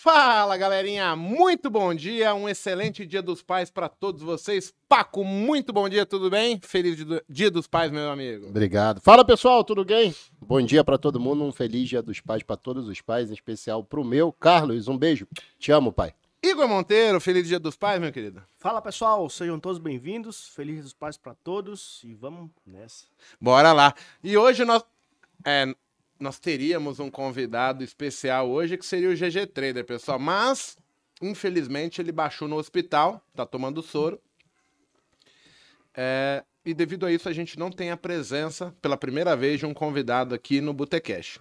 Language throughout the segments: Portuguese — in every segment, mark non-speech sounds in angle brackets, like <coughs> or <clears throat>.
Fala galerinha, muito bom dia, um excelente dia dos pais para todos vocês. Paco, muito bom dia, tudo bem? Feliz dia dos pais, meu amigo. Obrigado. Fala pessoal, tudo bem? Bom dia para todo mundo, um feliz dia dos pais para todos os pais, em especial pro meu. Carlos, um beijo. Te amo, pai. Igor Monteiro, feliz dia dos pais, meu querido. Fala pessoal, sejam todos bem-vindos. Feliz dia dos pais para todos e vamos nessa. Bora lá. E hoje nós é, nós teríamos um convidado especial hoje, que seria o GG Trader, pessoal. Mas, infelizmente, ele baixou no hospital, tá tomando soro. É, e devido a isso, a gente não tem a presença, pela primeira vez, de um convidado aqui no Botecash.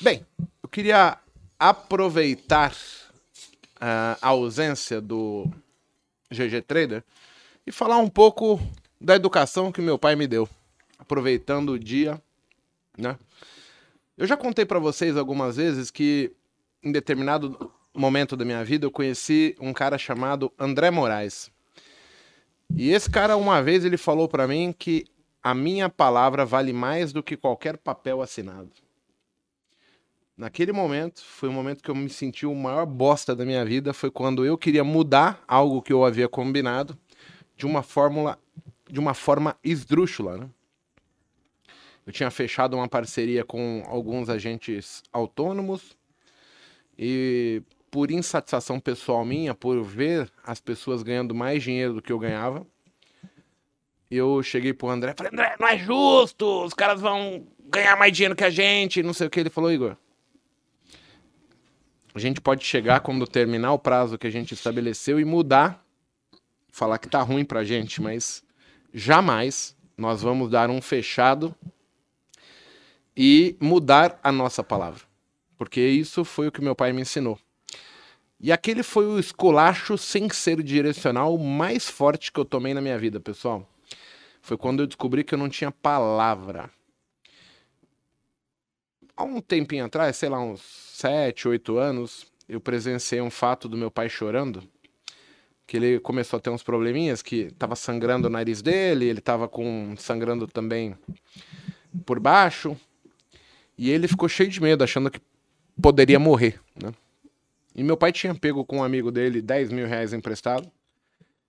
Bem, eu queria aproveitar uh, a ausência do GG Trader e falar um pouco da educação que meu pai me deu. Aproveitando o dia, né? Eu já contei para vocês algumas vezes que em determinado momento da minha vida eu conheci um cara chamado André Moraes. E esse cara uma vez ele falou para mim que a minha palavra vale mais do que qualquer papel assinado. Naquele momento, foi o momento que eu me senti o maior bosta da minha vida, foi quando eu queria mudar algo que eu havia combinado de uma fórmula, de uma forma esdrúxula, né? Eu tinha fechado uma parceria com alguns agentes autônomos e por insatisfação pessoal minha, por ver as pessoas ganhando mais dinheiro do que eu ganhava, eu cheguei pro André e falei, André, não é justo, os caras vão ganhar mais dinheiro que a gente, não sei o que. Ele falou, Igor, a gente pode chegar quando terminar o prazo que a gente estabeleceu e mudar, falar que tá ruim pra gente, mas jamais nós vamos dar um fechado e mudar a nossa palavra. Porque isso foi o que meu pai me ensinou. E aquele foi o esculacho sem ser direcional mais forte que eu tomei na minha vida, pessoal. Foi quando eu descobri que eu não tinha palavra. Há um tempinho atrás, sei lá, uns 7, 8 anos, eu presenciei um fato do meu pai chorando. Que ele começou a ter uns probleminhas, que tava sangrando o nariz dele, ele tava com sangrando também por baixo. E ele ficou cheio de medo, achando que poderia morrer, né? E meu pai tinha pego com um amigo dele 10 mil reais emprestado.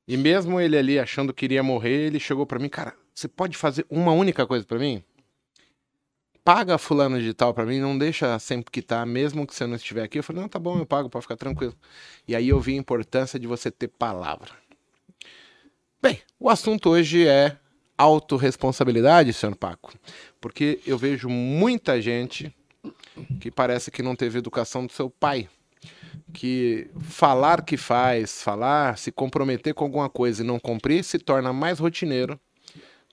E mesmo ele ali achando que iria morrer, ele chegou para mim, cara, você pode fazer uma única coisa para mim? Paga fulano digital para mim, não deixa sempre quitar, mesmo que você não estiver aqui. Eu falei, não, tá bom, eu pago, pode ficar tranquilo. E aí eu vi a importância de você ter palavra. Bem, o assunto hoje é autorresponsabilidade, senhor Paco? Porque eu vejo muita gente que parece que não teve educação do seu pai. Que falar que faz, falar, se comprometer com alguma coisa e não cumprir, se torna mais rotineiro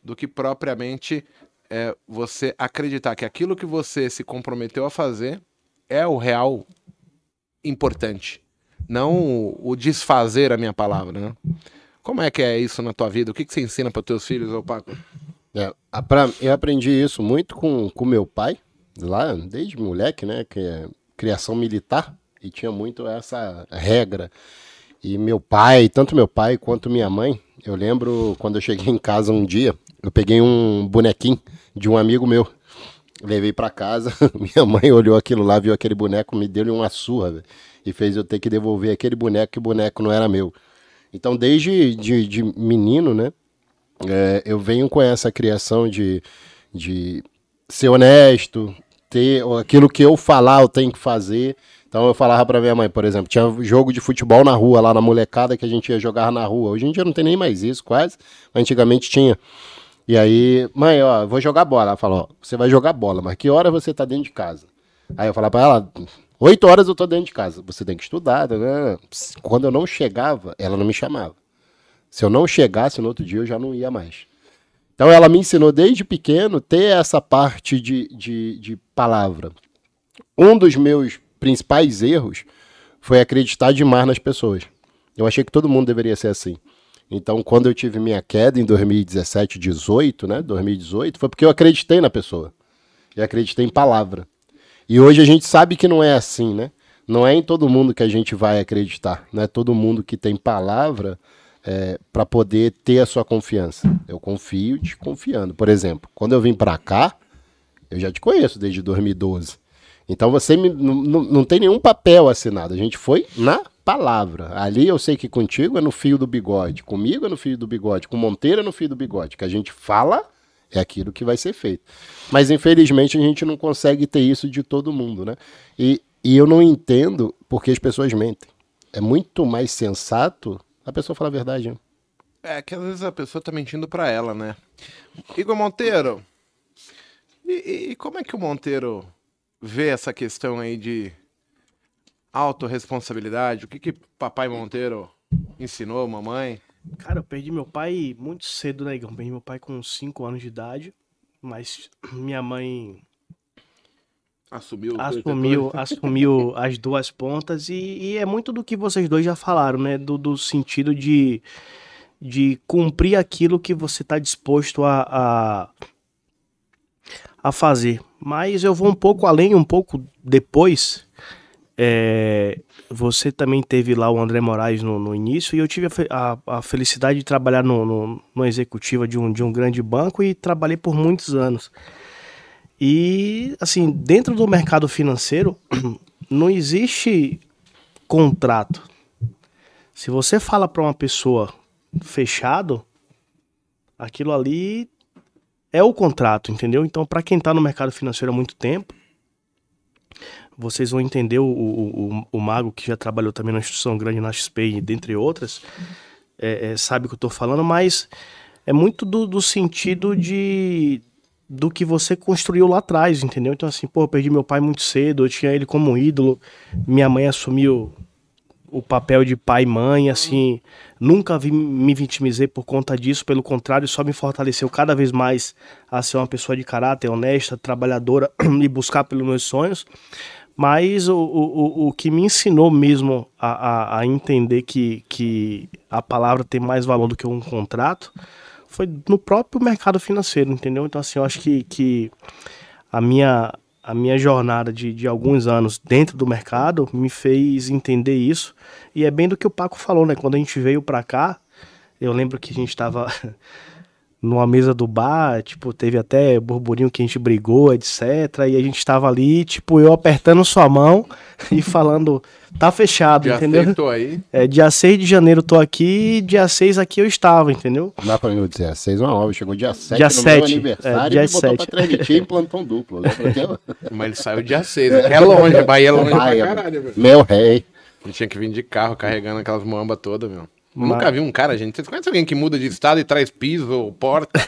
do que propriamente é, você acreditar que aquilo que você se comprometeu a fazer é o real importante. Não o, o desfazer a minha palavra, né? Como é que é isso na tua vida? O que, que você ensina para teus filhos, ô Paco? É, pra, eu aprendi isso muito com, com meu pai, lá desde moleque, né? Que é criação militar, e tinha muito essa regra. E meu pai, tanto meu pai quanto minha mãe, eu lembro quando eu cheguei em casa um dia, eu peguei um bonequinho de um amigo meu. Levei para casa, <laughs> minha mãe olhou aquilo lá, viu aquele boneco, me deu uma surra, véio, e fez eu ter que devolver aquele boneco, que o boneco não era meu. Então, desde de, de menino, né, é, eu venho com essa criação de, de ser honesto, ter aquilo que eu falar, eu tenho que fazer. Então eu falava para minha mãe, por exemplo, tinha jogo de futebol na rua, lá na molecada que a gente ia jogar na rua. Hoje em dia não tem nem mais isso, quase. Antigamente tinha. E aí, mãe, ó, vou jogar bola. Ela falou, ó, você vai jogar bola, mas que hora você tá dentro de casa? Aí eu falava pra ela, Oito horas eu tô dentro de casa. Você tem que estudar. Né? Quando eu não chegava, ela não me chamava. Se eu não chegasse no outro dia, eu já não ia mais. Então ela me ensinou desde pequeno ter essa parte de, de, de palavra. Um dos meus principais erros foi acreditar demais nas pessoas. Eu achei que todo mundo deveria ser assim. Então, quando eu tive minha queda em 2017, 18, né? 2018, foi porque eu acreditei na pessoa. E acreditei em palavra. E hoje a gente sabe que não é assim, né? Não é em todo mundo que a gente vai acreditar. Não é todo mundo que tem palavra é, para poder ter a sua confiança. Eu confio te confiando. Por exemplo, quando eu vim para cá, eu já te conheço desde 2012. Então você me, não, tem nenhum papel assinado. A gente foi na palavra. Ali eu sei que contigo é no fio do bigode, comigo é no fio do bigode, com Monteiro é no fio do bigode. Que a gente fala é aquilo que vai ser feito. Mas infelizmente a gente não consegue ter isso de todo mundo, né? E, e eu não entendo porque as pessoas mentem. É muito mais sensato a pessoa falar a verdade. Né? É que às vezes a pessoa tá mentindo para ela, né? Igor Monteiro, e, e, como é que o Monteiro vê essa questão aí de autorresponsabilidade? O que que papai Monteiro ensinou, mamãe? Cara, eu perdi meu pai muito cedo, né, Igor? Perdi meu pai com 5 anos de idade, mas <clears throat> minha mãe assumiu assumiu, assumiu <laughs> as duas pontas e, e, é muito do que vocês dois já falaram, né? Do, do sentido de de cumprir aquilo que você está disposto a, a, a, fazer. Mas eu vou um pouco além, um pouco depois. É, você também teve lá o André Moraes no, no início e eu tive a, a, a felicidade de trabalhar no, no, executiva de um, de um grande banco e trabalhei por muitos anos. E, assim, dentro do mercado financeiro, <clears throat> não existe contrato. Se você fala para uma pessoa fechado, aquilo ali é o contrato, entendeu? Então, para quem está no mercado financeiro há muito tempo, vocês vão entender o, o, o, o, Mago, que já trabalhou também na instituição grande na XP, dentre outras, é, é, sabe o que eu estou falando, mas é muito do, do, sentido de do que você construiu lá atrás, entendeu? Então, assim, pô, eu perdi meu pai muito cedo, eu tinha ele como ídolo, minha mãe assumiu o papel de pai e mãe, assim, nunca vi, me vitimizei por conta disso, pelo contrário, só me fortaleceu cada vez mais a ser uma pessoa de caráter, honesta, trabalhadora <clears throat> e buscar pelos meus sonhos. Mas o, o, o que me ensinou mesmo a, a, a, entender que, que a palavra tem mais valor do que um contrato foi no próprio mercado financeiro, entendeu? Então, assim, eu acho que, que a minha a minha jornada de, de alguns anos dentro do mercado me fez entender isso. E é bem do que o Paco falou, né? Quando a gente veio para cá, eu lembro que a gente estava <laughs> numa mesa do bar, tipo, teve até burburinho que a gente brigou, etc. E a gente estava ali, tipo, eu apertando sua mão <laughs> e falando, tá fechado, dia entendeu? Seis, tô aí. É, dia 6 de janeiro tô aqui, dia 6 aqui eu estava, entendeu? Não dá pra mim dizer, 6 uma hora, chegou dia 7 dia no 7, meu aniversário é, dia e botou 7. pra transmitir em plantão duplo. Né? Mas ele saiu dia 6, né? é longe, <laughs> Bahia é longe Bahia, pra caralho, meu. Meu rei. Ele tinha que vir de carro carregando aquelas moambas todas, meu. Mas... Nunca vi um cara, gente. Vocês conhecem alguém que muda de estado e traz piso ou porta?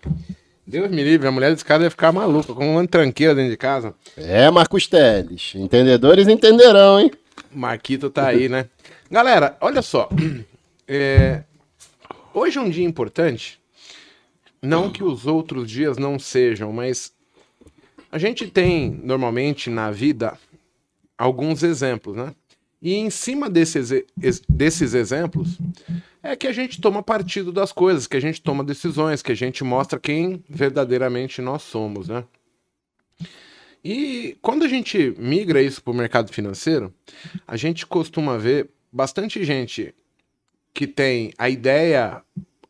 <laughs> Deus me livre, a mulher desse cara ia ficar maluca, com uma tranqueira dentro de casa. É, Marcos Teles. Entendedores entenderão, hein? Marquito tá aí, né? <laughs> Galera, olha só. <clears throat> É... Hoje é um dia importante. Não que os outros dias não sejam, mas a gente tem normalmente na vida alguns exemplos, né? E em cima desses, desses exemplos é que a gente toma partido das coisas, que a gente toma decisões, que a gente mostra quem verdadeiramente nós somos, né? E quando a gente migra isso para o mercado financeiro, a gente costuma ver bastante gente que tem a ideia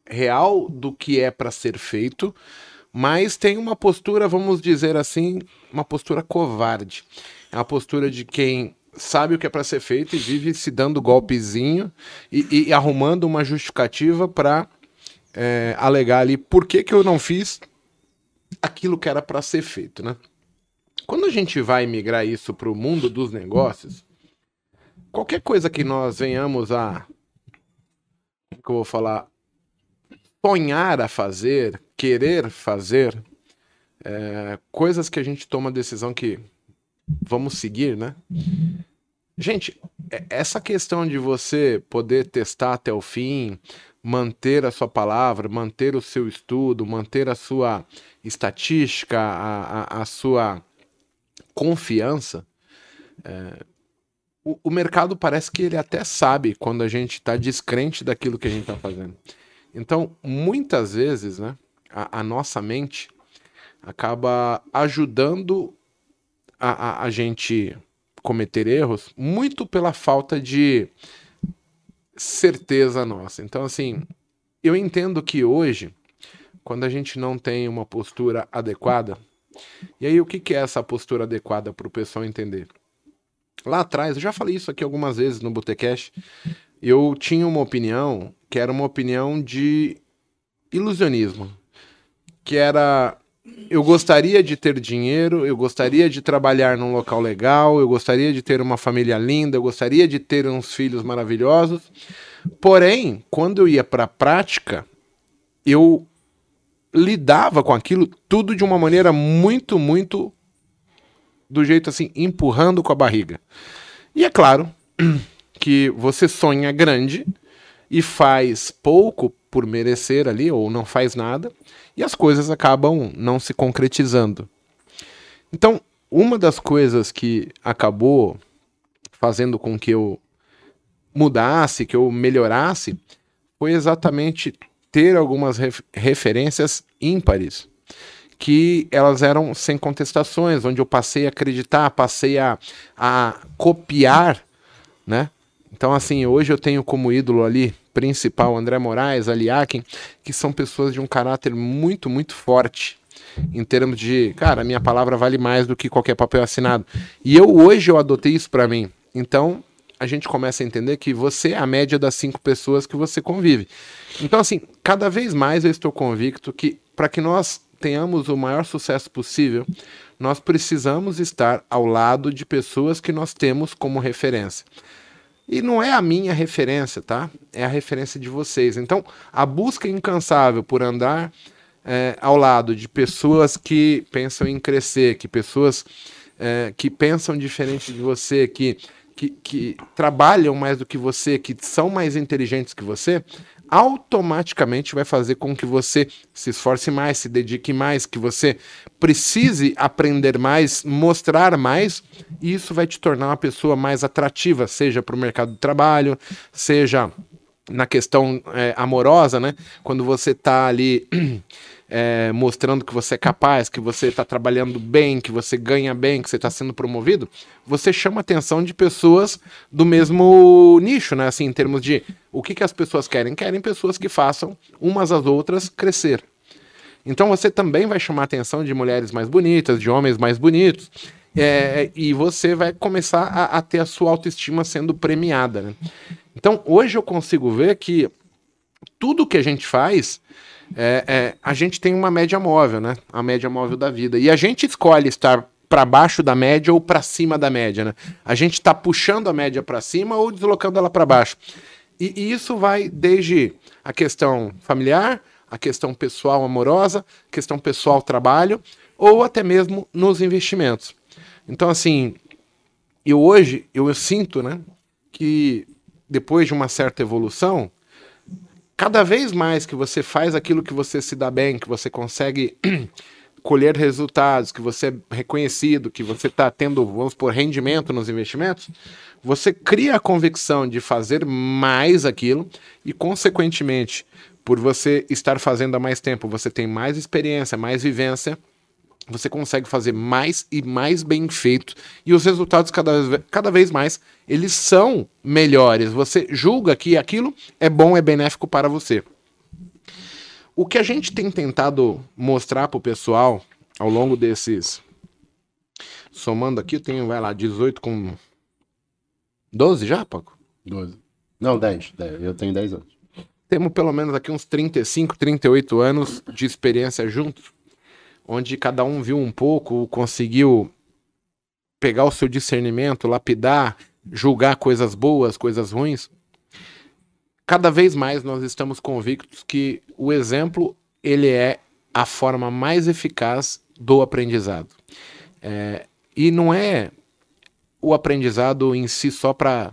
real do que é para ser feito, mas tem uma postura, vamos dizer assim, uma postura covarde. É uma postura de quem sabe o que é para ser feito e vive se dando golpezinho e, e arrumando uma justificativa para é, alegar ali por que, que eu não fiz aquilo que era para ser feito, né? Quando a gente vai migrar isso para o mundo dos negócios, qualquer coisa que nós venhamos a, que eu vou falar, sonhar a fazer, querer fazer, é, coisas que a gente toma decisão que vamos seguir, né? Gente, é, essa questão de você poder testar até o fim, manter a sua palavra, manter o seu estudo, manter a sua estatística, a, a, a sua confiança, é, o, o, mercado parece que ele até sabe quando a gente está descrente daquilo que a gente está fazendo. Então, muitas vezes, né, a, a nossa mente acaba ajudando a, a, a gente cometer erros muito pela falta de certeza nossa. Então, assim, eu entendo que hoje, quando a gente não tem uma postura adequada, E aí, o que, que é essa postura adequada para o pessoal entender? Lá atrás, eu já falei isso aqui algumas vezes no Botecash, eu tinha uma opinião que era uma opinião de ilusionismo, que era eu gostaria de ter dinheiro, eu gostaria de trabalhar num local legal, eu gostaria de ter uma família linda, eu gostaria de ter uns filhos maravilhosos. Porém, quando eu ia para a prática, eu lidava com aquilo tudo de uma maneira muito, muito do jeito assim, empurrando com a barriga. E é claro <clears throat> que você sonha grande e faz pouco por merecer ali, ou não faz nada, e as coisas acabam não se concretizando. Então, uma das coisas que acabou fazendo com que eu mudasse, que eu melhorasse, foi exatamente ter algumas ref referências ímpares, que elas eram sem contestações, onde eu passei a acreditar, passei a, a copiar, né? Então, assim, hoje eu tenho como ídolo ali principal André Moraes, Aliakin, que são pessoas de um caráter muito, muito forte em termos de, cara, a minha palavra vale mais do que qualquer papel assinado. E eu hoje eu adotei isso para mim. Então, a gente começa a entender que você é a média das cinco pessoas que você convive. Então, assim, cada vez mais eu estou convicto que para que nós tenhamos o maior sucesso possível, nós precisamos estar ao lado de pessoas que nós temos como referência. E não é a minha referência, tá? É a referência de vocês. Então, a busca incansável por andar é, ao lado de pessoas que pensam em crescer, que pessoas é, que pensam diferente de você, que, que, que trabalham mais do que você, que são mais inteligentes que você, automaticamente vai fazer com que você se esforce mais, se dedique mais, que você precise aprender mais, mostrar mais, e isso vai te tornar uma pessoa mais atrativa, seja para o mercado de trabalho, seja na questão é, amorosa, né? Quando você está ali <clears throat> é, mostrando que você é capaz, que você está trabalhando bem, que você ganha bem, que você está sendo promovido, você chama a atenção de pessoas do mesmo nicho, né? Assim, em termos de o que, que as pessoas querem? Querem pessoas que façam umas às outras crescer. Então você também vai chamar a atenção de mulheres mais bonitas, de homens mais bonitos, é, e você vai começar a, a, ter a sua autoestima sendo premiada. Né? Então hoje eu consigo ver que tudo que a gente faz é, é, a gente tem uma média móvel, né? A média móvel da vida. E a gente escolhe estar para baixo da média ou para cima da média, né? A gente está puxando a média para cima ou deslocando ela para baixo. E, e, isso vai desde a questão familiar, a questão pessoal amorosa, questão pessoal trabalho, ou até mesmo nos investimentos. Então, assim, eu hoje eu, eu sinto, né, que depois de uma certa evolução, cada vez mais que você faz aquilo que você se dá bem, que você consegue <clears throat> colher resultados, que você é reconhecido, que você está tendo, vamos por rendimento nos investimentos, você cria a convicção de fazer mais aquilo e, consequentemente, por você estar fazendo há mais tempo, você tem mais experiência, mais vivência, você consegue fazer mais e mais bem feito e os resultados cada, cada vez mais eles são melhores. Você julga que aquilo é bom, é benéfico para você. O que a gente tem tentado mostrar para o pessoal ao longo desses. Somando aqui, eu tenho, vai lá, 18 com. 12 já, Paco? 12. Não, 10. 10. Eu tenho 10 anos. Temos pelo menos aqui uns 35, 38 anos de experiência juntos onde cada um viu um pouco, conseguiu pegar o seu discernimento, lapidar, julgar coisas boas, coisas ruins. Cada vez mais nós estamos convictos que o exemplo ele é a forma mais eficaz do aprendizado. É, e não é o aprendizado em si só para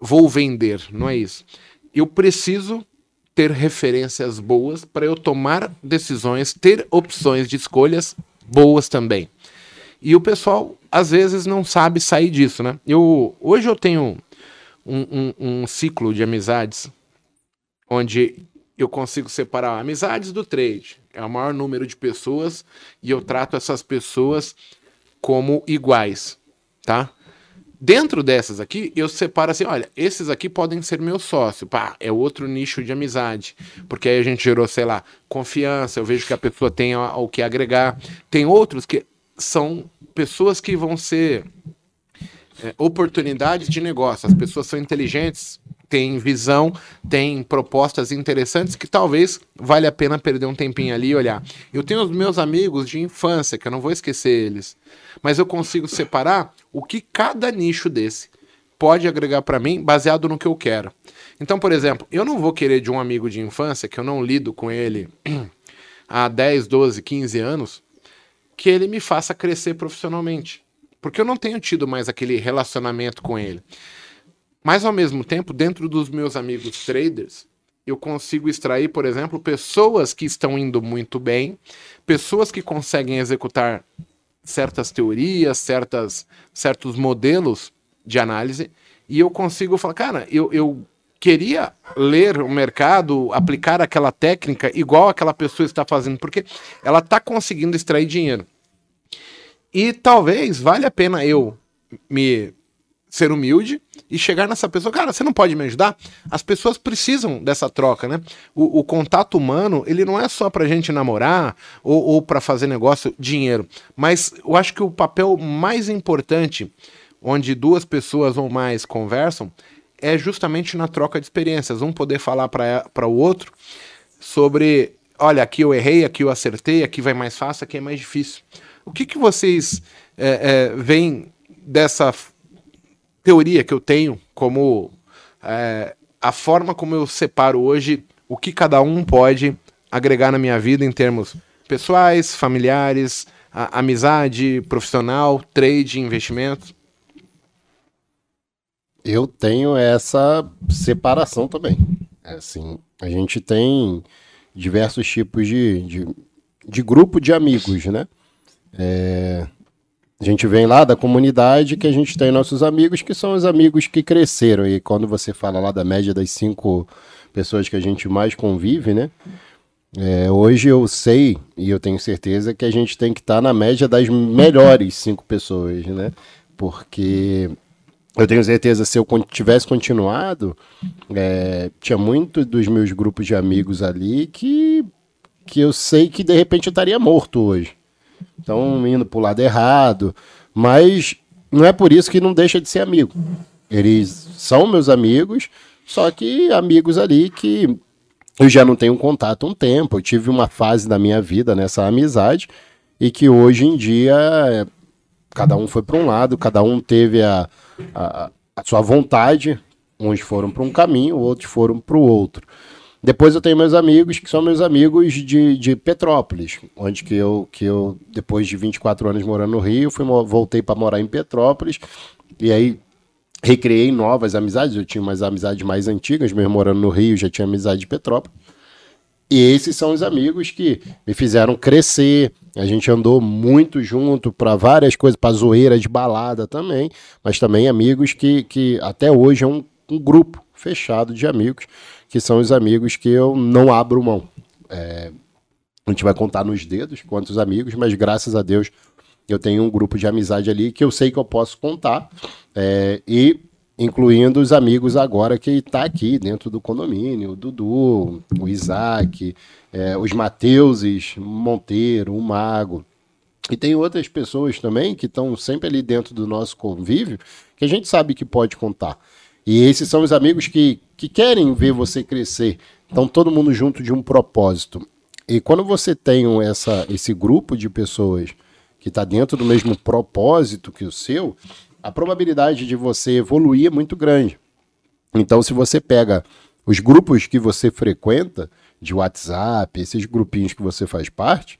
vou vender, não é isso. Eu preciso ter referências boas para eu tomar decisões, ter opções de escolhas boas também. E o pessoal às vezes não sabe sair disso, né? Eu hoje eu tenho um, um, um ciclo de amizades onde eu consigo separar amizades do trade. É o maior número de pessoas e eu trato essas pessoas como iguais, tá? Dentro dessas aqui, eu separo assim: olha, esses aqui podem ser meu sócio. Pá, é outro nicho de amizade. Porque aí a gente gerou, sei lá, confiança, eu vejo que a pessoa tem o que agregar. Tem outros que são pessoas que vão ser é, oportunidades de negócio. As pessoas são inteligentes, têm visão, têm propostas interessantes que talvez vale a pena perder um tempinho ali e olhar. Eu tenho os meus amigos de infância, que eu não vou esquecer eles, mas eu consigo separar o que cada nicho desse pode agregar para mim baseado no que eu quero. Então, por exemplo, eu não vou querer de um amigo de infância que eu não lido com ele <clears throat> há 10, 12, 15 anos, que ele me faça crescer profissionalmente. Porque eu não tenho tido mais aquele relacionamento com ele. Mas ao mesmo tempo, dentro dos meus amigos traders, eu consigo extrair, por exemplo, pessoas que estão indo muito bem, pessoas que conseguem executar certas teorias, certas, certos modelos de análise, e eu consigo falar, cara, eu, eu queria ler o mercado, aplicar aquela técnica igual aquela pessoa está fazendo, porque ela está conseguindo extrair dinheiro. E talvez valha a pena eu me ser humilde e chegar nessa pessoa, cara, você não pode me ajudar? As pessoas precisam dessa troca, né? O, o contato humano, ele não é só pra gente namorar ou, ou para fazer negócio, dinheiro. Mas eu acho que o papel mais importante, onde duas pessoas ou mais conversam, é justamente na troca de experiências. Um poder falar para o outro sobre, olha, aqui eu errei, aqui eu acertei, aqui vai mais fácil, aqui é mais difícil. O que, que vocês é, é, veem dessa teoria que eu tenho como é, a forma como eu separo hoje o que cada um pode agregar na minha vida em termos pessoais, familiares, a, amizade, profissional, trade, investimento? Eu tenho essa separação também. É assim, a gente tem diversos tipos de, de, de grupo de amigos, né? É, a gente vem lá da comunidade que a gente tem nossos amigos, que são os amigos que cresceram. E quando você fala lá da média das cinco pessoas que a gente mais convive, né? É, hoje eu sei e eu tenho certeza que a gente tem que estar tá na média das melhores cinco pessoas, né? Porque eu tenho certeza se eu tivesse continuado, é, tinha muito dos meus grupos de amigos ali que, que eu sei que de repente eu estaria morto hoje. Estão indo para o lado errado. Mas não é por isso que não deixa de ser amigo. Eles são meus amigos, só que amigos ali que eu já não tenho contato há um tempo. Eu tive uma fase da minha vida nessa amizade e que hoje em dia cada um foi para um lado, cada um teve a, a, a sua vontade. Uns foram para um caminho, outros foram para o outro. Depois eu tenho meus amigos, que são meus amigos de, de Petrópolis, onde que eu, que eu, depois de 24 anos morando no Rio, fui, voltei para morar em Petrópolis, e aí recriei novas amizades, eu tinha umas amizades mais antigas, mesmo morando no Rio, já tinha amizade de Petrópolis. E esses são os amigos que me fizeram crescer. A gente andou muito junto para várias coisas, para zoeira de balada também, mas também amigos que, que até hoje é um, um grupo fechado de amigos que são os amigos que eu não abro mão. É, a gente vai contar nos dedos quantos amigos, mas graças a Deus eu tenho um grupo de amizade ali que eu sei que eu posso contar. É, e incluindo os amigos agora que está aqui dentro do condomínio, o Dudu, o Isaac, é, os Mateuses, Monteiro, o Mago. E tem outras pessoas também que estão sempre ali dentro do nosso convívio que a gente sabe que pode contar. E esses são os amigos que, que querem ver você crescer. Então, todo mundo junto de um propósito. E quando você tem essa, esse grupo de pessoas que está dentro do mesmo propósito que o seu, a probabilidade de você evoluir é muito grande. Então, se você pega os grupos que você frequenta, de WhatsApp, esses grupinhos que você faz parte,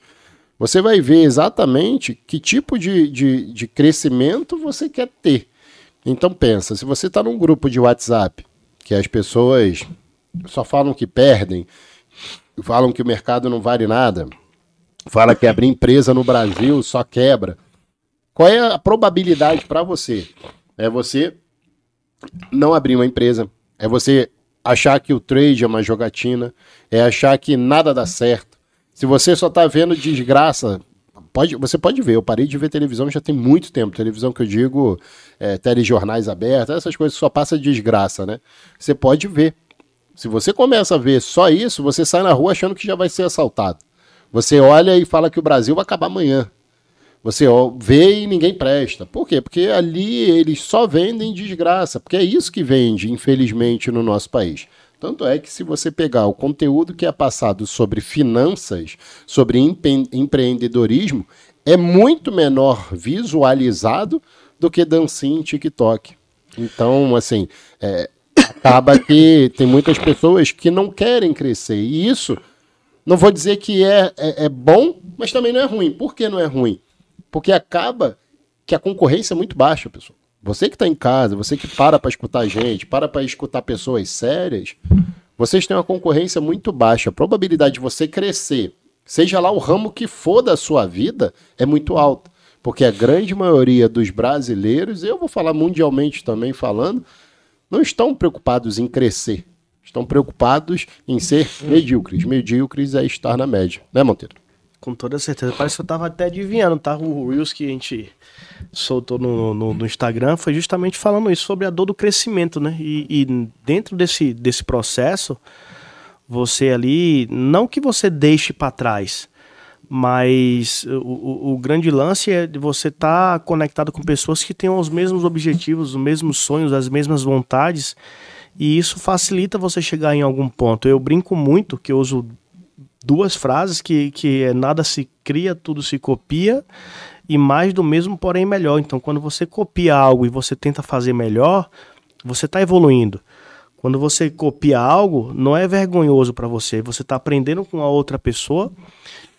você vai ver exatamente que tipo de, de, de crescimento você quer ter. Então pensa, se você está num grupo de WhatsApp que as pessoas só falam que perdem, falam que o mercado não vale nada, fala que abrir empresa no Brasil só quebra. Qual é a probabilidade para você? É você não abrir uma empresa, é você achar que o trade é uma jogatina, é achar que nada dá certo. Se você só está vendo desgraça pode, você pode ver, eu parei de ver televisão já tem muito tempo. Televisão que eu digo, é, telejornais abertos, essas coisas que só passa desgraça, né? Você pode ver. Se você começa a ver só isso, você sai na rua achando que já vai ser assaltado. Você olha e fala que o Brasil vai acabar amanhã. Você vê e ninguém presta. Por quê? Porque ali eles só vendem desgraça. Porque é isso que vende, infelizmente, no nosso país. Tanto é que se você pegar o conteúdo que é passado sobre finanças, sobre empre empreendedorismo, é muito menor visualizado do que dancinha em TikTok. Então, assim, é, acaba que tem muitas pessoas que não querem crescer. E isso, não vou dizer que é, é, é bom, mas também não é ruim. Por que não é ruim? Porque acaba que a concorrência é muito baixa, pessoal. Você que está em casa, você que para para escutar gente, para para escutar pessoas sérias, vocês têm uma concorrência muito baixa. A probabilidade de você crescer, seja lá o ramo que for da sua vida, é muito alta. Porque a grande maioria dos brasileiros, eu vou falar mundialmente também falando, não estão preocupados em crescer. Estão preocupados em ser medíocres. Medíocres é estar na média, né, Monteiro? Com toda certeza. Parece que eu tava até adivinhando, tá? O Reels que a gente soltou no, no, no Instagram foi justamente falando isso, sobre a dor do crescimento, né? E, e, dentro desse, desse processo, você ali, não que você deixe para trás, mas o, o, grande lance é de você estar tá conectado com pessoas que têm os mesmos objetivos, os mesmos sonhos, as mesmas vontades, e isso facilita você chegar em algum ponto. Eu brinco muito que eu uso duas frases que, que é nada se cria, tudo se copia e mais do mesmo, porém melhor. Então, quando você copia algo e você tenta fazer melhor, você está evoluindo. Quando você copia algo, não é vergonhoso para você. Você está aprendendo com a outra pessoa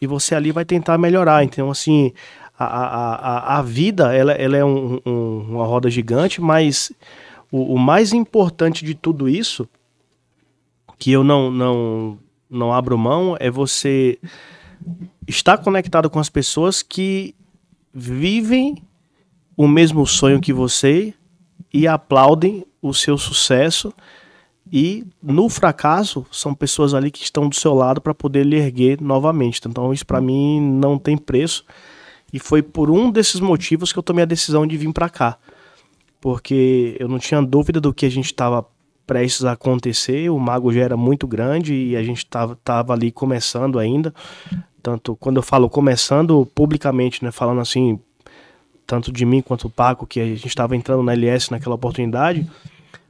e você ali vai tentar melhorar. Então, assim, a, a, a, vida ela, ela é um, um, uma roda gigante, mas o, o mais importante de tudo isso, que eu não, não não abro mão é você estar conectado com as pessoas que vivem o mesmo sonho que você e aplaudem o seu sucesso e no fracasso são pessoas ali que estão do seu lado para poder lhe erguer novamente. Então isso para mim não tem preço e foi por um desses motivos que eu tomei a decisão de vir para cá. Porque eu não tinha dúvida do que a gente estava prestes a acontecer. O mago já era muito grande e a gente estava tava ali começando ainda. Tanto quando eu falo começando publicamente, né, falando assim, tanto de mim quanto o Paco, que a gente estava entrando na LS naquela oportunidade.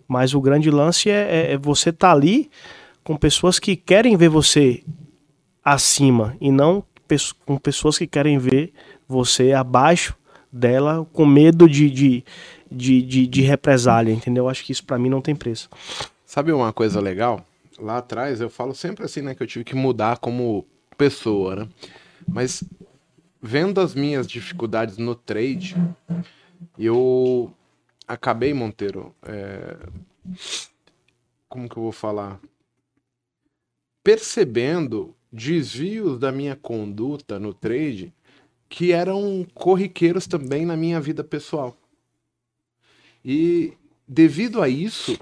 Mas o grande lance é, é, é você estar tá ali com pessoas que querem ver você acima e não com pessoas que querem ver você abaixo dela com medo de, de, de, de, de represália, entendeu? Acho que isso para mim não tem preço. Sabe uma coisa legal? Lá atrás eu falo sempre assim, né? Que eu tive que mudar como pessoa, né? Mas vendo as minhas dificuldades no trade, eu acabei, Monteiro, é... como que eu vou falar? Percebendo desvios da minha conduta no trade que eram corriqueiros também na minha vida pessoal. E devido a isso,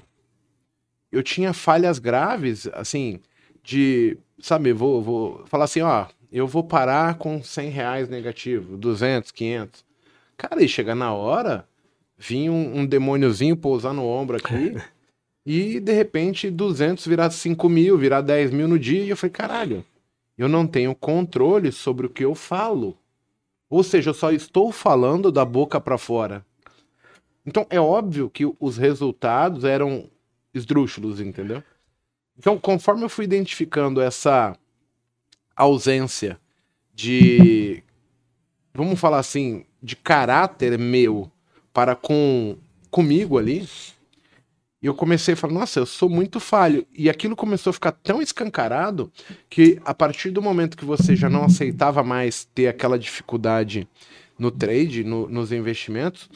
eu tinha falhas graves, assim, de, sabe, vou, vou falar assim, ó, eu vou parar com 100 reais negativo, 200, 500. Cara, e chega na hora, vinha um, um demôniozinho pousar no ombro aqui, <laughs> e de repente 200 virar 5 mil, virar 10 mil no dia, e eu falei, caralho, eu não tenho controle sobre o que eu falo. Ou seja, eu só estou falando da boca para fora. Então é óbvio que os resultados eram esdrúxulos, entendeu? Então, conforme eu fui identificando essa ausência de, vamos falar assim, de caráter meu para com comigo ali, eu comecei a falar, nossa, eu sou muito falho. E aquilo começou a ficar tão escancarado que a partir do momento que você já não aceitava mais ter aquela dificuldade no trade, no, nos investimentos,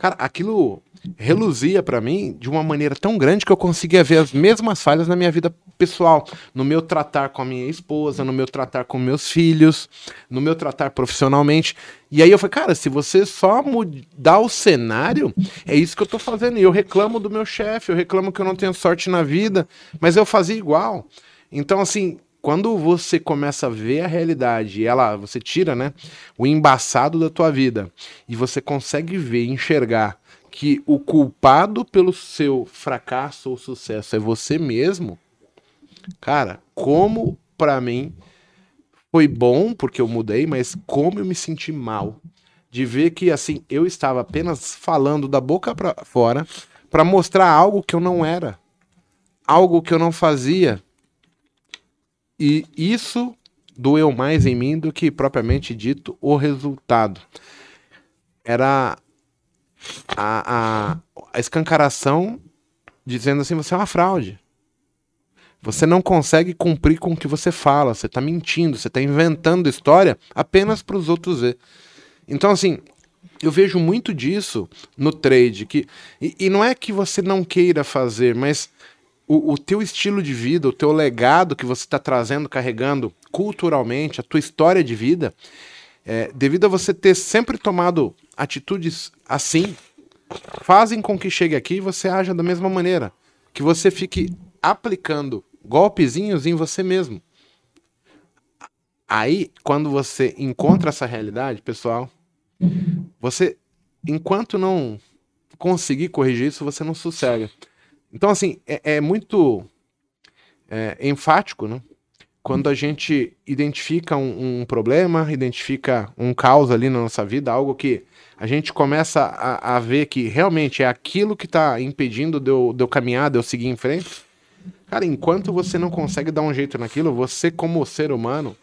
Cara, aquilo reluzia para mim de uma maneira tão grande que eu conseguia ver as mesmas falhas na minha vida pessoal, no meu tratar com a minha esposa, no meu tratar com meus filhos, no meu tratar profissionalmente. E aí eu falei, cara, se você só mudar o cenário, é isso que eu tô fazendo. E eu reclamo do meu chefe, eu reclamo que eu não tenho sorte na vida, mas eu fazia igual. Então, assim, quando você começa a ver a realidade, ela, você tira, né, o embaçado da tua vida e você consegue ver, enxergar que o culpado pelo seu fracasso ou sucesso é você mesmo, cara, como para mim foi bom porque eu mudei, mas como eu me senti mal de ver que assim eu estava apenas falando da boca para fora para mostrar algo que eu não era, algo que eu não fazia. E isso doeu mais em mim do que propriamente dito o resultado. Era a, a, a escancaração dizendo assim: você é uma fraude. Você não consegue cumprir com o que você fala, você está mentindo, você está inventando história apenas para os outros ver. Então, assim, eu vejo muito disso no trade. Que, e, e não é que você não queira fazer, mas o, o teu estilo de vida, o teu legado que você está trazendo, carregando culturalmente, a tua história de vida, é, devido a você ter sempre tomado atitudes assim, fazem com que chegue aqui e você haja da mesma maneira. Que você fique aplicando golpezinhos em você mesmo. Aí, quando você encontra essa realidade, pessoal, você, enquanto não conseguir corrigir isso, você não sossega. Então, assim, é, é muito é, enfático, né? Quando a gente identifica um, um, problema, identifica um caos ali na nossa vida, algo que a gente começa a, a ver que realmente é aquilo que está impedindo de eu, de eu caminhar, de eu seguir em frente. Cara, enquanto você não consegue dar um jeito naquilo, você, como ser humano,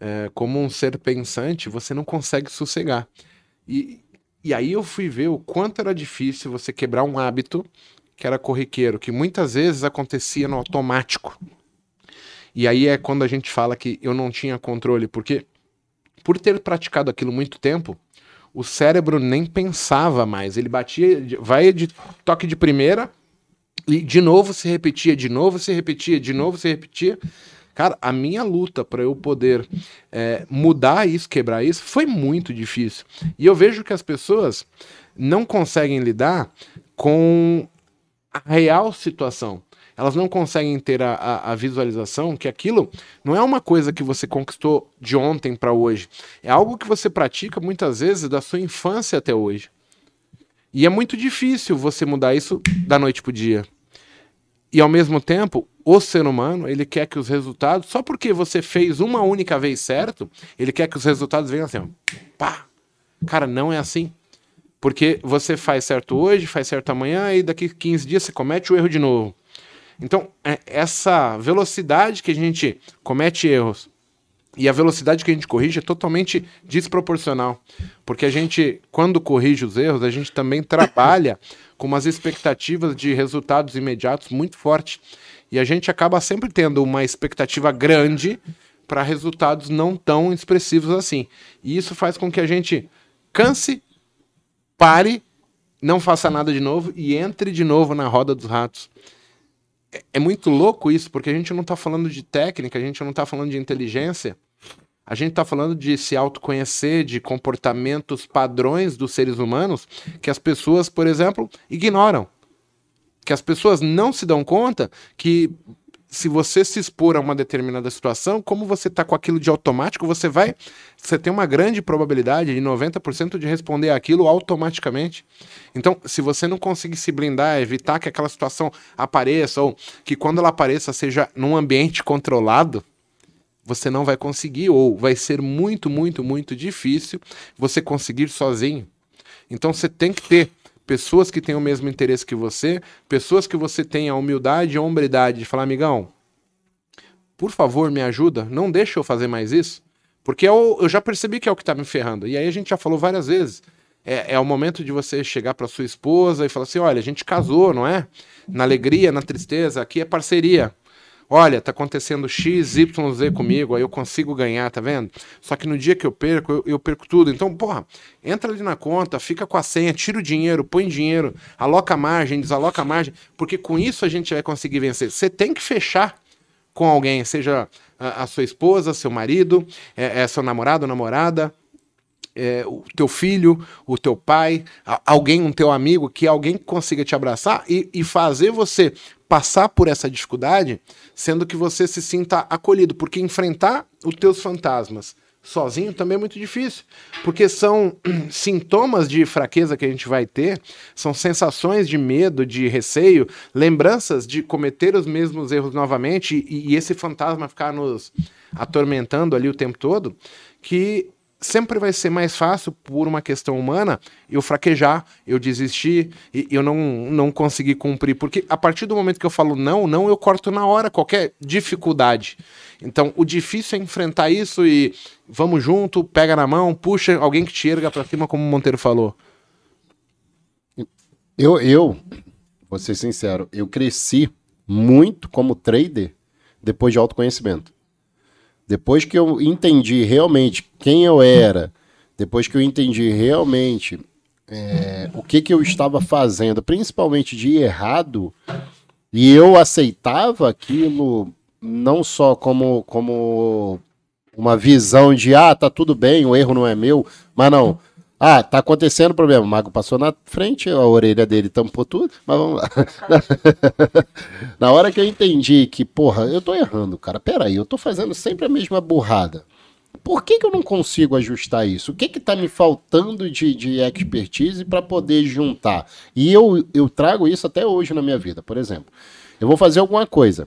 é, como um ser pensante, você não consegue sossegar. E, e aí eu fui ver o quanto era difícil você quebrar um hábito que era corriqueiro, que muitas vezes acontecia no automático. E aí é quando a gente fala que eu não tinha controle, porque por ter praticado aquilo muito tempo, o cérebro nem pensava mais. Ele batia, vai de toque de primeira e de novo se repetia, de novo se repetia, de novo se repetia. Cara, a minha luta para eu poder é, mudar isso, quebrar isso, foi muito difícil. E eu vejo que as pessoas não conseguem lidar com a real situação. Elas não conseguem ter a, a, a visualização que aquilo não é uma coisa que você conquistou de ontem para hoje. É algo que você pratica muitas vezes da sua infância até hoje. E é muito difícil você mudar isso da noite pro dia. E ao mesmo tempo, o ser humano, ele quer que os resultados, só porque você fez uma única vez certo, ele quer que os resultados venham assim, ó, pá. Cara, não é assim. Porque você faz certo hoje, faz certo amanhã, e daqui 15 dias você comete o erro de novo. Então, é essa velocidade que a gente comete erros e a velocidade que a gente corrige é totalmente desproporcional. Porque a gente, quando corrige os erros, a gente também trabalha <coughs> com umas expectativas de resultados imediatos muito fortes. E a gente acaba sempre tendo uma expectativa grande para resultados não tão expressivos assim. E isso faz com que a gente canse, pare, não faça nada de novo e entre de novo na roda dos ratos. É, é muito louco isso, porque a gente não está falando de técnica, a gente não está falando de inteligência. A gente está falando de se autoconhecer, de comportamentos padrões dos seres humanos que as pessoas, por exemplo, ignoram. Que as pessoas não se dão conta que se você se expor a uma determinada situação, como você está com aquilo de automático, você vai. Você tem uma grande probabilidade de 90% de responder aquilo automaticamente. Então, se você não conseguir se blindar, evitar que aquela situação apareça, ou que quando ela apareça seja num ambiente controlado, você não vai conseguir, ou vai ser muito, muito, muito difícil você conseguir sozinho. Então você tem que ter pessoas que têm o mesmo interesse que você, pessoas que você tenha a humildade e a hombridade de falar, amigão, por favor, me ajuda, não deixa eu fazer mais isso, porque eu, eu já percebi que é o que está me ferrando. E aí a gente já falou várias vezes. É, é o momento de você chegar para sua esposa e falar assim: olha, a gente casou, não é? Na alegria, na tristeza, aqui é parceria. Olha, tá acontecendo X, Y, Z comigo, aí eu consigo ganhar, tá vendo? Só que no dia que eu perco, eu, eu, perco tudo. Então, porra, entra ali na conta, fica com a senha, tira o dinheiro, põe dinheiro, aloca a margem, desaloca a margem, porque com isso a gente vai conseguir vencer. Você tem que fechar com alguém, seja a, a sua esposa, seu marido, é, é seu namorado, namorada, é, o teu filho, o teu pai, alguém, um teu amigo, que alguém consiga te abraçar e, e fazer você passar por essa dificuldade, sendo que você se sinta acolhido, porque enfrentar os teus fantasmas sozinho também é muito difícil, porque são <clears throat> sintomas de fraqueza que a gente vai ter, são sensações de medo, de receio, lembranças de cometer os mesmos erros novamente e, e esse fantasma ficar nos atormentando ali o tempo todo, que sempre vai ser mais fácil, por uma questão humana, eu fraquejar, eu desistir e eu não, não conseguir cumprir. Porque a partir do momento que eu falo não, não, eu corto na hora qualquer dificuldade. Então, o difícil é enfrentar isso e vamos junto, pega na mão, puxa alguém que te erga para cima, como o Monteiro falou. Eu, eu, vou ser sincero, eu cresci muito como trader depois de autoconhecimento. Depois que eu entendi realmente quem eu era, depois que eu entendi realmente é, o que, que eu estava fazendo, principalmente de errado, e eu aceitava aquilo não só como, como uma visão de ah, tá tudo bem, o erro não é meu, mas não. Ah, tá acontecendo problema. O mago passou na frente, a orelha dele tampou tudo, mas vamos lá. <laughs> na hora que eu entendi que, porra, eu tô errando, cara. Peraí, eu tô fazendo sempre a mesma burrada. Por que, que eu não consigo ajustar isso? O que que tá me faltando de, de expertise para poder juntar? E eu, eu trago isso até hoje na minha vida. Por exemplo, eu vou fazer alguma coisa.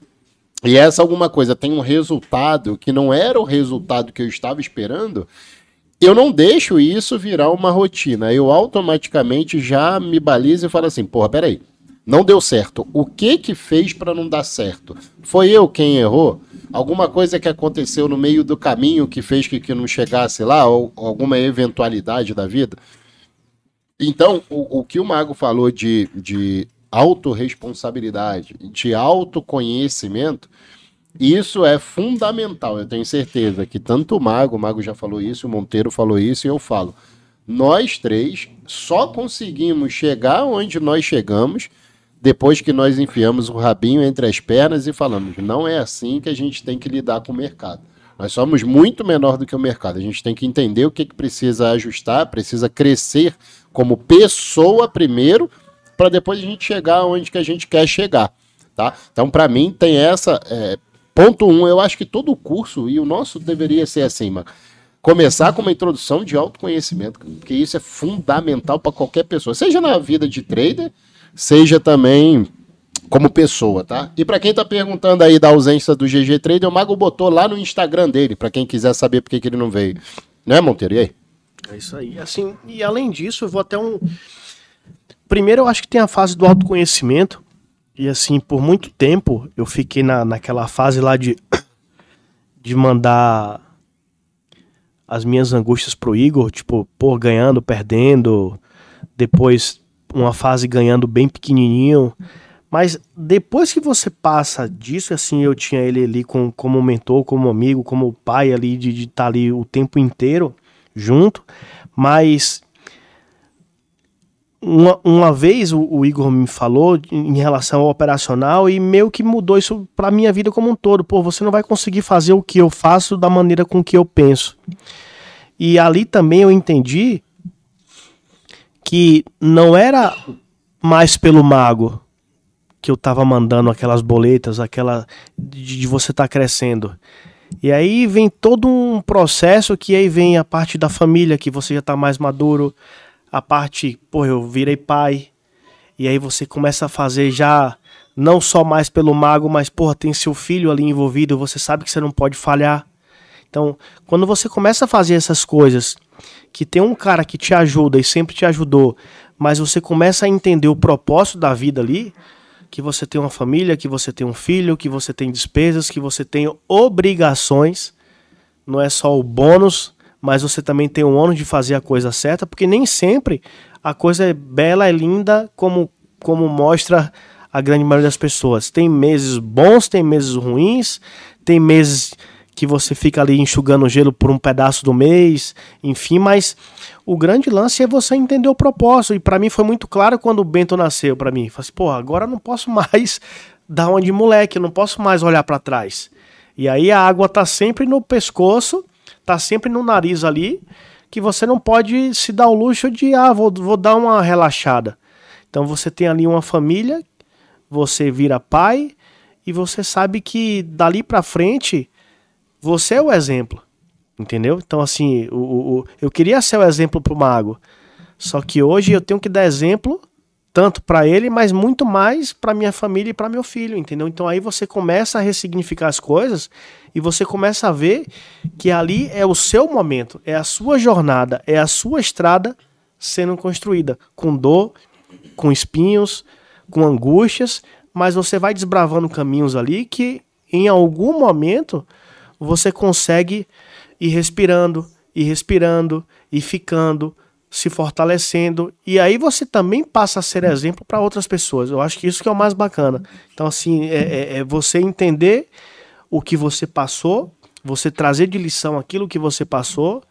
E essa alguma coisa tem um resultado que não era o resultado que eu estava esperando eu não deixo isso virar uma rotina. Eu automaticamente já me balizo e falo assim, porra, peraí, não deu certo. O que que fez para não dar certo? Foi eu quem errou? Alguma coisa que aconteceu no meio do caminho que fez que, que não chegasse lá? Ou alguma eventualidade da vida? Então, o, o que o Mago falou de, de autorresponsabilidade, de autoconhecimento, isso é fundamental. Eu tenho certeza que tanto o Mago, o Mago já falou isso, o Monteiro falou isso e eu falo. Nós três só conseguimos chegar onde nós chegamos depois que nós enfiamos o rabinho entre as pernas e falamos: não é assim que a gente tem que lidar com o mercado. Nós somos muito menor do que o mercado. A gente tem que entender o que, que precisa ajustar, precisa crescer como pessoa primeiro, para depois a gente chegar onde que a gente quer chegar. Tá? Então, para mim, tem essa. É, Ponto um, eu acho que todo o curso, e o nosso deveria ser assim, mano, começar com uma introdução de autoconhecimento, porque isso é fundamental para qualquer pessoa, seja na vida de trader, seja também como pessoa, tá? E para quem tá perguntando aí da ausência do GG Trader, o Mago botou lá no Instagram dele, para quem quiser saber por que ele não veio. Né, Monteiro? E aí? É isso aí. Assim, e além disso, eu vou até um. Primeiro, eu acho que tem a fase do autoconhecimento, e assim, por muito tempo, eu fiquei na, naquela fase lá de, <coughs> de mandar as minhas angústias pro Igor, tipo, pô, ganhando, perdendo, depois uma fase ganhando bem pequenininho. Mas depois que você passa disso, assim, eu tinha ele ali com, como mentor, como amigo, como pai ali, de estar tá ali o tempo inteiro junto, mas uma, uma vez o, o, Igor me falou em relação ao operacional e meio que mudou isso para minha vida como um todo. Pô, você não vai conseguir fazer o que eu faço da maneira com que eu penso. E ali também eu entendi que não era mais pelo mago que eu tava mandando aquelas boletas, aquela de, de você estar tá crescendo. E aí vem todo um processo que aí vem a parte da família, que você já tá mais maduro, a parte, pô, eu virei pai. E aí você começa a fazer já não só mais pelo mago, mas porra, tem seu filho ali envolvido, você sabe que você não pode falhar. Então, quando você começa a fazer essas coisas, que tem um cara que te ajuda e sempre te ajudou, mas você começa a entender o propósito da vida ali, que você tem uma família, que você tem um filho, que você tem despesas, que você tem obrigações, não é só o bônus mas você também tem o ônus de fazer a coisa certa, porque nem sempre a coisa é bela, é linda, como, como mostra a grande maioria das pessoas. Tem meses bons, tem meses ruins, tem meses que você fica ali enxugando gelo por um pedaço do mês, enfim, mas o grande lance é você entender o propósito. E para mim foi muito claro quando o Bento nasceu para mim. Falei assim, pô, agora não posso <laughs> mais dar uma de moleque, eu não posso mais olhar para trás. E aí a água tá sempre no pescoço tá sempre no nariz ali, que você não pode se dar o luxo de, ah, vou, vou dar uma relaxada. Então você tem ali uma família, você vira pai e você sabe que dali para frente você é o exemplo. Entendeu? Então, assim, o, o, eu queria ser o exemplo pro Mago. Só que hoje eu tenho que dar exemplo tanto para ele, mas muito mais para minha família e para meu filho, entendeu? Então aí você começa a ressignificar as coisas e você começa a ver que ali é o seu momento, é a sua jornada, é a sua estrada sendo construída com dor, com espinhos, com angústias, mas você vai desbravando caminhos ali que em algum momento você consegue ir respirando, ir respirando, e ficando, se fortalecendo e aí você também passa a ser exemplo para outras pessoas. Eu acho que isso que é o mais bacana. Então assim é, é, é você entender o que você passou, você trazer de lição aquilo que você passou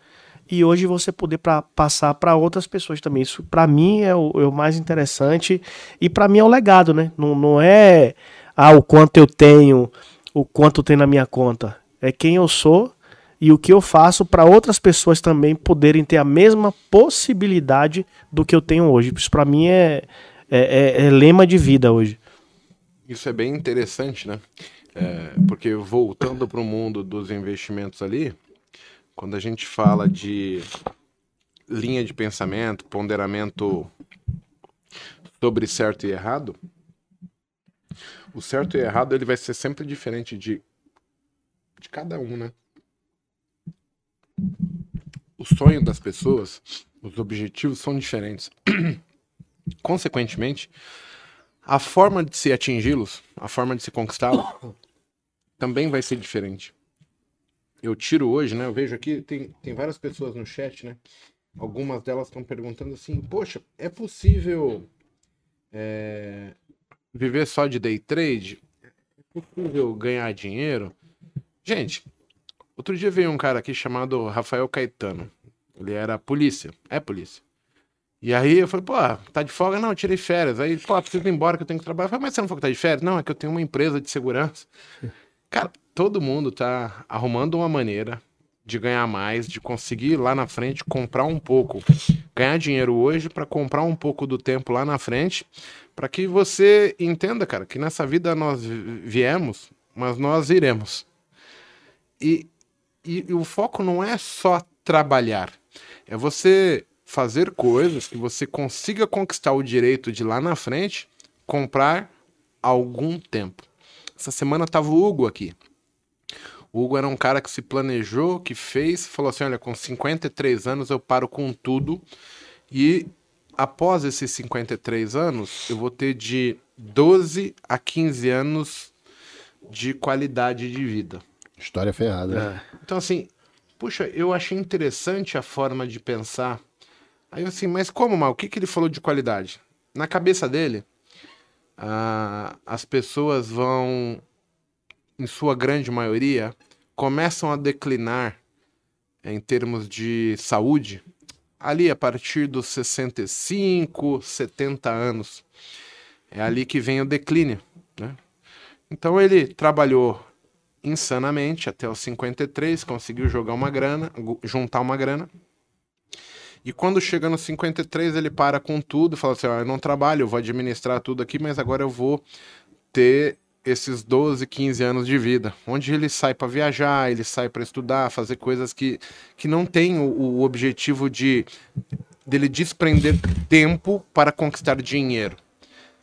e hoje você poder pra, passar para outras pessoas também. Isso para mim é o, é o, mais interessante e para mim é o legado, né? Não, não é ah, o quanto eu tenho, o quanto tem na minha conta. É quem eu sou e o que eu faço para outras pessoas também poderem ter a mesma possibilidade do que eu tenho hoje. Isso para mim é, é, é, é, lema de vida hoje. Isso é bem interessante, né? É, porque voltando para o mundo dos investimentos ali, quando a gente fala de linha de pensamento, ponderamento sobre certo e errado, o certo e errado ele vai ser sempre diferente de, de cada um, né? O sonho das pessoas, os objetivos são diferentes. <clears throat> Consequentemente, a forma de se atingi-los, a forma de se conquistá-los, <coughs> também vai ser diferente. Eu tiro hoje, né? Eu vejo aqui, tem, tem várias pessoas no chat, né? Algumas delas estão perguntando assim: Poxa, é possível é, viver só de day trade? É possível ganhar dinheiro? Gente, Outro dia veio um cara aqui chamado Rafael Caetano. Ele era polícia. É polícia. E aí eu falei, pô, tá de folga? Não, eu tirei férias. Aí, pô, preciso ir embora que eu tenho que trabalhar. Eu falei, mas você não falou que tá de férias? Não, é que eu tenho uma empresa de segurança. <laughs> Cara, todo mundo tá arrumando uma maneira de ganhar mais, de conseguir lá na frente comprar um pouco, ganhar dinheiro hoje para comprar um pouco do tempo lá na frente, para que você entenda, cara, que nessa vida nós viemos, mas nós iremos. E e, e o foco não é só trabalhar, é você fazer coisas que você consiga conquistar o direito de lá na frente comprar algum tempo. Essa semana tava o Hugo aqui. O Hugo era um cara que se planejou, que fez, falou assim: olha, com 53 anos eu paro com tudo e após esses 53 anos eu vou ter de 12 a 15 anos de qualidade de vida. História ferrada. Né? É. Então, assim, puxa, eu achei interessante a forma de pensar. Aí, assim, mas como, mal? O que, que ele falou de qualidade? Na cabeça dele, ah, as pessoas vão, em sua grande maioria, começam a declinar em termos de saúde ali a partir dos 65, 70 anos. É ali que vem o declínio. Né? Então ele trabalhou insanamente até os 53, conseguiu jogar uma grana, juntar uma grana. E quando chega nos 53, ele para com tudo, fala assim: ó, eu não trabalho, eu vou administrar tudo aqui, mas agora eu vou ter esses 12, 15 anos de vida, onde ele sai para viajar, ele sai para estudar, fazer coisas que, que não tem o, o objetivo de dele desprender tempo para conquistar dinheiro.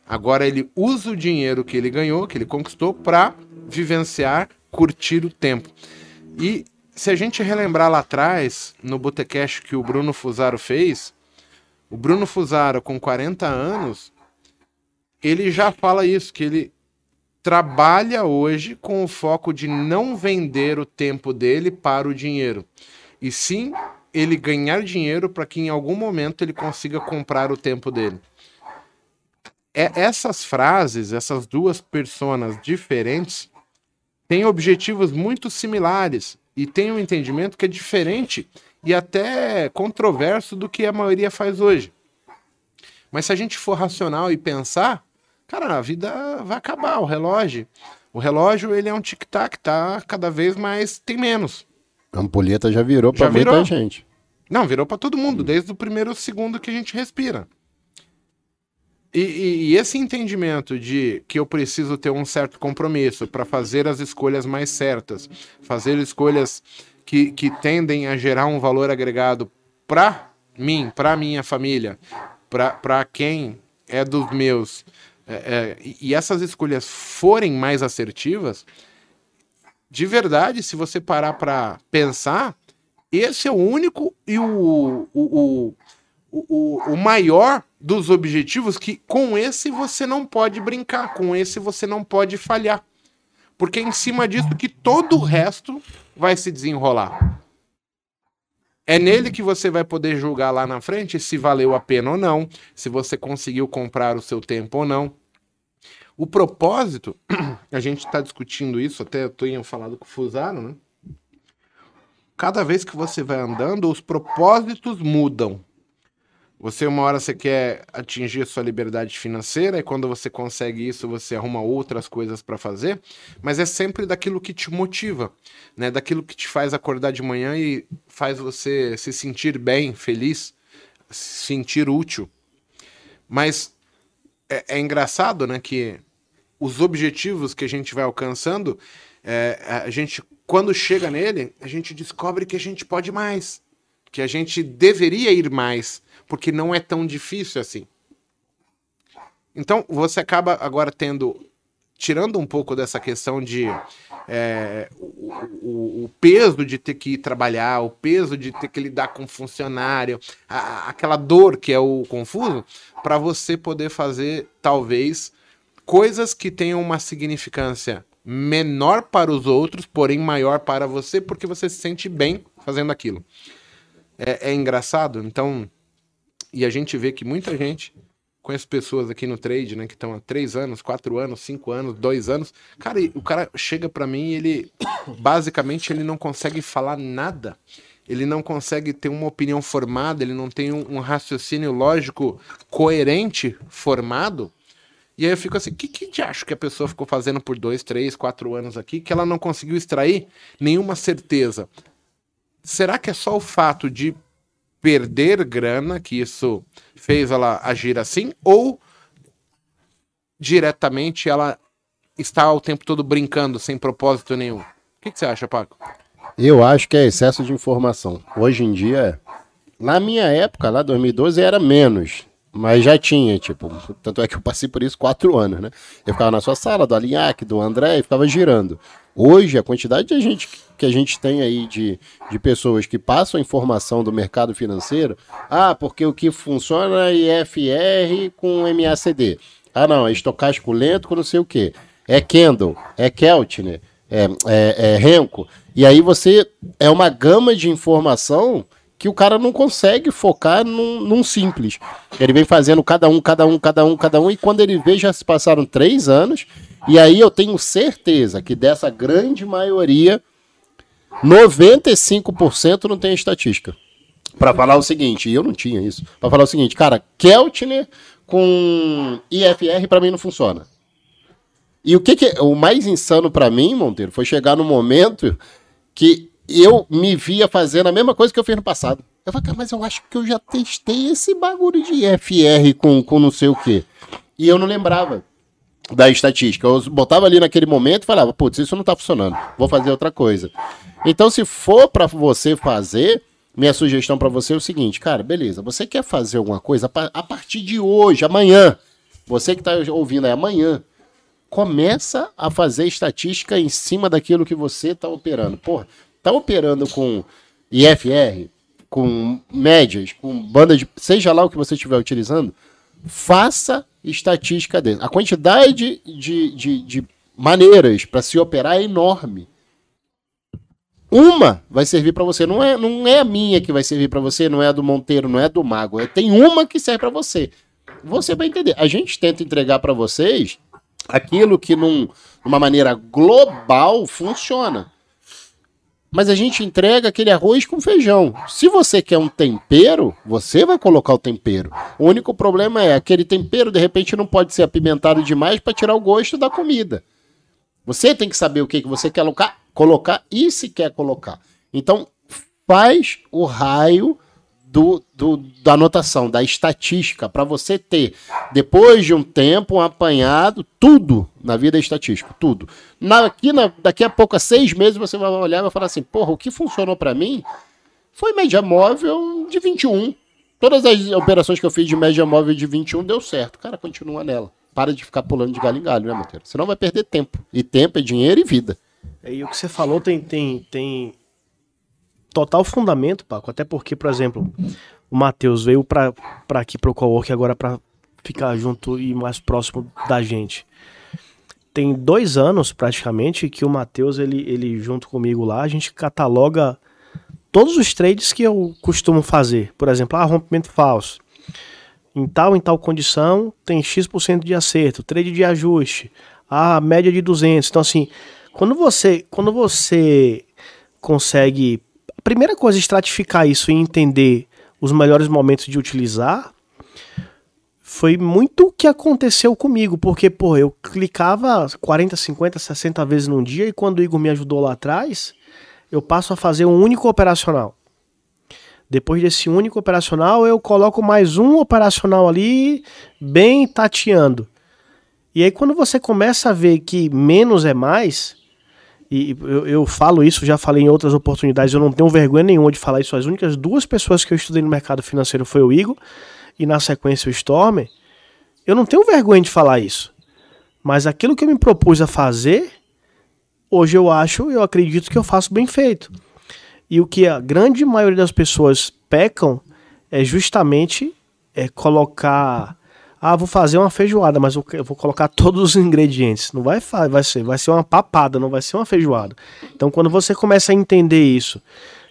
Agora ele usa o dinheiro que ele ganhou, que ele conquistou, para vivenciar curtir o tempo. E se a gente relembrar lá atrás, no Botecast que o Bruno Fusaro fez, o Bruno Fusaro, com 40 anos, ele já fala isso, que ele trabalha hoje com o foco de não vender o tempo dele para o dinheiro. E sim ele ganhar dinheiro para que em algum momento ele consiga comprar o tempo dele. É, essas frases, essas duas personas diferentes, têm objetivos muito similares e têm um entendimento que é diferente e até controverso do que a maioria faz hoje. Mas se a gente for racional e pensar, cara, a vida vai acabar, o relógio. O relógio, ele é um tic-tac, tá cada vez mais, tem menos. A ampulheta já virou para muita gente. Não, virou para todo mundo, desde o primeiro segundo que a gente respira. E, e, e, esse entendimento de que eu preciso ter um certo compromisso para fazer as escolhas mais certas, fazer escolhas que, que tendem a gerar um valor agregado para mim, para minha família, para quem é dos meus, é, é, e essas escolhas forem mais assertivas, de verdade, se você parar para pensar, esse é o único e o, o, o, o, o maior dos objetivos que com esse você não pode brincar, com esse você não pode falhar. Porque é em cima disso que todo o resto vai se desenrolar. É nele que você vai poder julgar lá na frente se valeu a pena ou não, se você conseguiu comprar o seu tempo ou não. O propósito, <clears throat> a gente está discutindo isso, até eu tenho falado com o Fusaro, né? Cada vez que você vai andando, os propósitos mudam. Você, uma hora, você quer atingir a sua liberdade financeira, e quando você consegue isso, você arruma outras coisas para fazer, mas é sempre daquilo que te motiva, né? Daquilo que te faz acordar de manhã e faz você se sentir bem, feliz, se sentir útil. Mas é, é engraçado, né, que os objetivos que a gente vai alcançando, é, a gente, quando chega nele, a gente descobre que a gente pode mais, que a gente deveria ir mais porque não é tão difícil assim. Então, você acaba agora tendo, tirando um pouco dessa questão de é, o, o, o, peso de ter que ir trabalhar, o peso de ter que lidar com funcionário, a, aquela dor que é o confuso, para você poder fazer, talvez, coisas que tenham uma significância menor para os outros, porém maior para você, porque você se sente bem fazendo aquilo. É, é engraçado, então e a gente vê que muita gente, conhece pessoas aqui no trade, né, que estão há três anos, quatro anos, cinco anos, dois anos. Cara, o cara chega para mim e ele, <coughs> basicamente, ele não consegue falar nada. Ele não consegue ter uma opinião formada, ele não tem um, um raciocínio lógico coerente formado. E aí eu fico assim, o que, que acho que a pessoa ficou fazendo por dois, três, quatro anos aqui, que ela não conseguiu extrair nenhuma certeza? Será que é só o fato de perder grana, que isso fez ela agir assim, ou diretamente ela está o tempo todo brincando sem propósito nenhum? O que, que você acha, Paco? Eu acho que é excesso de informação. Hoje em dia, na minha época, lá 2012, era menos. Mas já tinha, tipo, tanto é que eu passei por isso quatro anos, né? Eu ficava na sua sala, do Alinhac, do André, e ficava girando. Hoje, a quantidade de gente que a gente tem aí de, de pessoas que passam a informação do mercado financeiro, ah, porque o que funciona é IFR com MACD. Ah, não, é estocástico lento com não sei o que. É Kendall, é Keltner, é, é, é Renko. E aí você é uma gama de informação que o cara não consegue focar num, num, simples. Ele vem fazendo cada um, cada um, cada um, cada um, e quando ele vê, já se passaram três anos, e aí eu tenho certeza que dessa grande maioria, 95% não tem estatística. Para falar o seguinte, e eu não tinha isso, para falar o seguinte, cara, Keltner com IFR para mim não funciona. E o que, que é, o mais insano para mim, Monteiro, foi chegar no momento que eu me via fazendo a mesma coisa que eu fiz no passado. Eu falei, cara, mas eu acho que eu já testei esse bagulho de FR com, com não sei o quê. E eu não lembrava da estatística. Eu botava ali naquele momento e falava, putz, isso não tá funcionando, vou fazer outra coisa. Então, se for para você fazer, minha sugestão para você é o seguinte, cara, beleza, você quer fazer alguma coisa a partir de hoje, amanhã, você que tá ouvindo aí amanhã, começa a fazer estatística em cima daquilo que você tá operando. Porra, tá operando com IFR, com médias, com banda de. seja lá o que você estiver utilizando, faça estatística dele. A quantidade de, de, de maneiras para se operar é enorme. Uma vai servir para você, não é, não é a minha que vai servir para você, não é a do Monteiro, não é a do Mago. É, tem uma que serve para você. Você vai entender. A gente tenta entregar para vocês aquilo que num, numa maneira global funciona mas a gente entrega aquele arroz com feijão. Se você quer um tempero, você vai colocar o tempero. O único problema é aquele tempero de repente não pode ser apimentado demais para tirar o gosto da comida. Você tem que saber o que, que você quer colocar, colocar e se quer colocar. Então, faz o raio do, do, da anotação, da estatística, para você ter, depois de um tempo, um apanhado, tudo na vida é estatístico, tudo. Na, aqui na, daqui a pouco, a seis meses, você vai olhar e vai falar assim: porra, o que funcionou para mim foi média móvel de 21. Todas as operações que eu fiz de média móvel de 21 deu certo. Cara, continua nela. Para de ficar pulando de galho em galho, né, Monteiro? Senão vai perder tempo. E tempo é dinheiro e vida. E o que você falou tem, tem, tem total fundamento, Paco. Até porque, por exemplo, o Matheus veio para aqui para o Cowork agora para ficar junto e mais próximo da gente. Tem dois anos praticamente que o Matheus, ele, ele junto comigo lá, a gente cataloga todos os trades que eu costumo fazer. Por exemplo, ah, rompimento falso. Em tal em tal condição tem X% de acerto, trade de ajuste, a média de 200. Então assim, quando você, quando você consegue a primeira coisa é estratificar isso e entender os melhores momentos de utilizar foi muito o que aconteceu comigo, porque, pô, eu clicava 40, 50, 60 vezes num dia e quando o Igor me ajudou lá atrás, eu passo a fazer um único operacional. Depois desse único operacional, eu coloco mais um operacional ali, bem tateando. E aí, quando você começa a ver que menos é mais, e eu, eu, falo isso, já falei em outras oportunidades, eu não tenho vergonha nenhuma de falar isso. As únicas duas pessoas que eu estudei no mercado financeiro foi o Igor e na sequência o Stormer. Eu não tenho vergonha de falar isso. Mas aquilo que eu me propus a fazer, hoje eu acho, eu acredito que eu faço bem feito. E o que a grande maioria das pessoas pecam é justamente é colocar ah, vou fazer uma feijoada, mas eu vou colocar <laughs> todos os ingredientes. Não vai, vai ser, vai ser uma papada, não vai ser uma feijoada. Então, quando você começa a entender isso,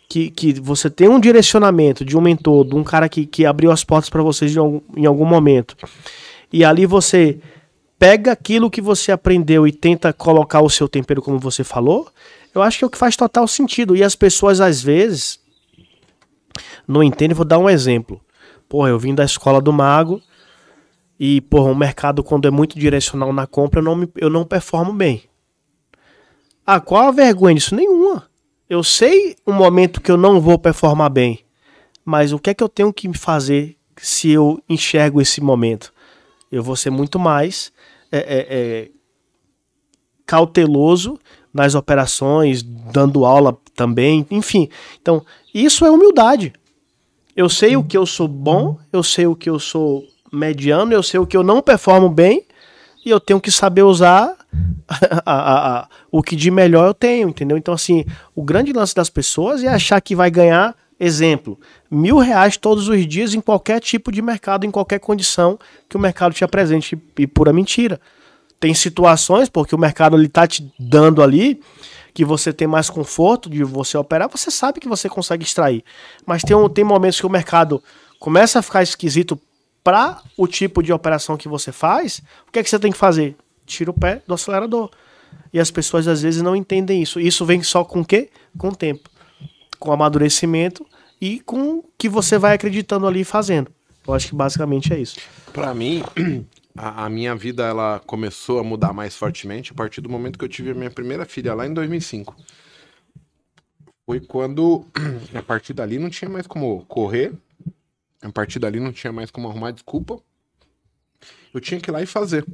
que, que você tem um direcionamento de um mentor, de um cara que, que abriu as portas para vocês em algum, em algum momento, e ali você pega aquilo que você aprendeu e tenta colocar o seu tempero, como você falou, eu acho que é o que faz total sentido. E as pessoas, às vezes, não entendem. Vou dar um exemplo. Porra, eu vim da escola do mago e, porra, o mercado, quando é muito direcional na compra, eu não, me, eu não performo bem. Ah, qual a vergonha disso? Nenhuma. Eu sei um momento que eu não vou performar bem. Mas o que é que eu tenho que fazer se eu enxergo esse momento? Eu vou ser muito mais é, é, é, cauteloso nas operações, dando aula também, enfim. Então, isso é humildade. Eu sei o que eu sou bom, eu sei o que eu sou mediano, eu sei o que eu não performo bem e eu tenho que saber usar <laughs> a, a, a, o que de melhor eu tenho, entendeu? Então, assim, o grande lance das pessoas é achar que vai ganhar, exemplo, mil reais todos os dias em qualquer tipo de mercado, em qualquer condição que o mercado te apresente, e pura mentira. Tem situações, porque o mercado ele tá te dando ali, que você tem mais conforto de você operar, você sabe que você consegue extrair. Mas tem, tem momentos que o mercado começa a ficar esquisito para o tipo de operação que você faz, o que é que você tem que fazer? Tira o pé do acelerador. E as pessoas às vezes não entendem isso. Isso vem só com o quê? Com o tempo. Com amadurecimento e com o que você vai acreditando ali fazendo. Eu acho que basicamente é isso. Para mim, <clears throat> a, a, minha vida ela começou a mudar mais fortemente a partir do momento que eu tive a minha primeira filha lá em 2005. Foi quando <clears throat> a partir dali não tinha mais como correr, a partir dali não tinha mais como arrumar desculpa. Eu tinha que ir lá e fazer.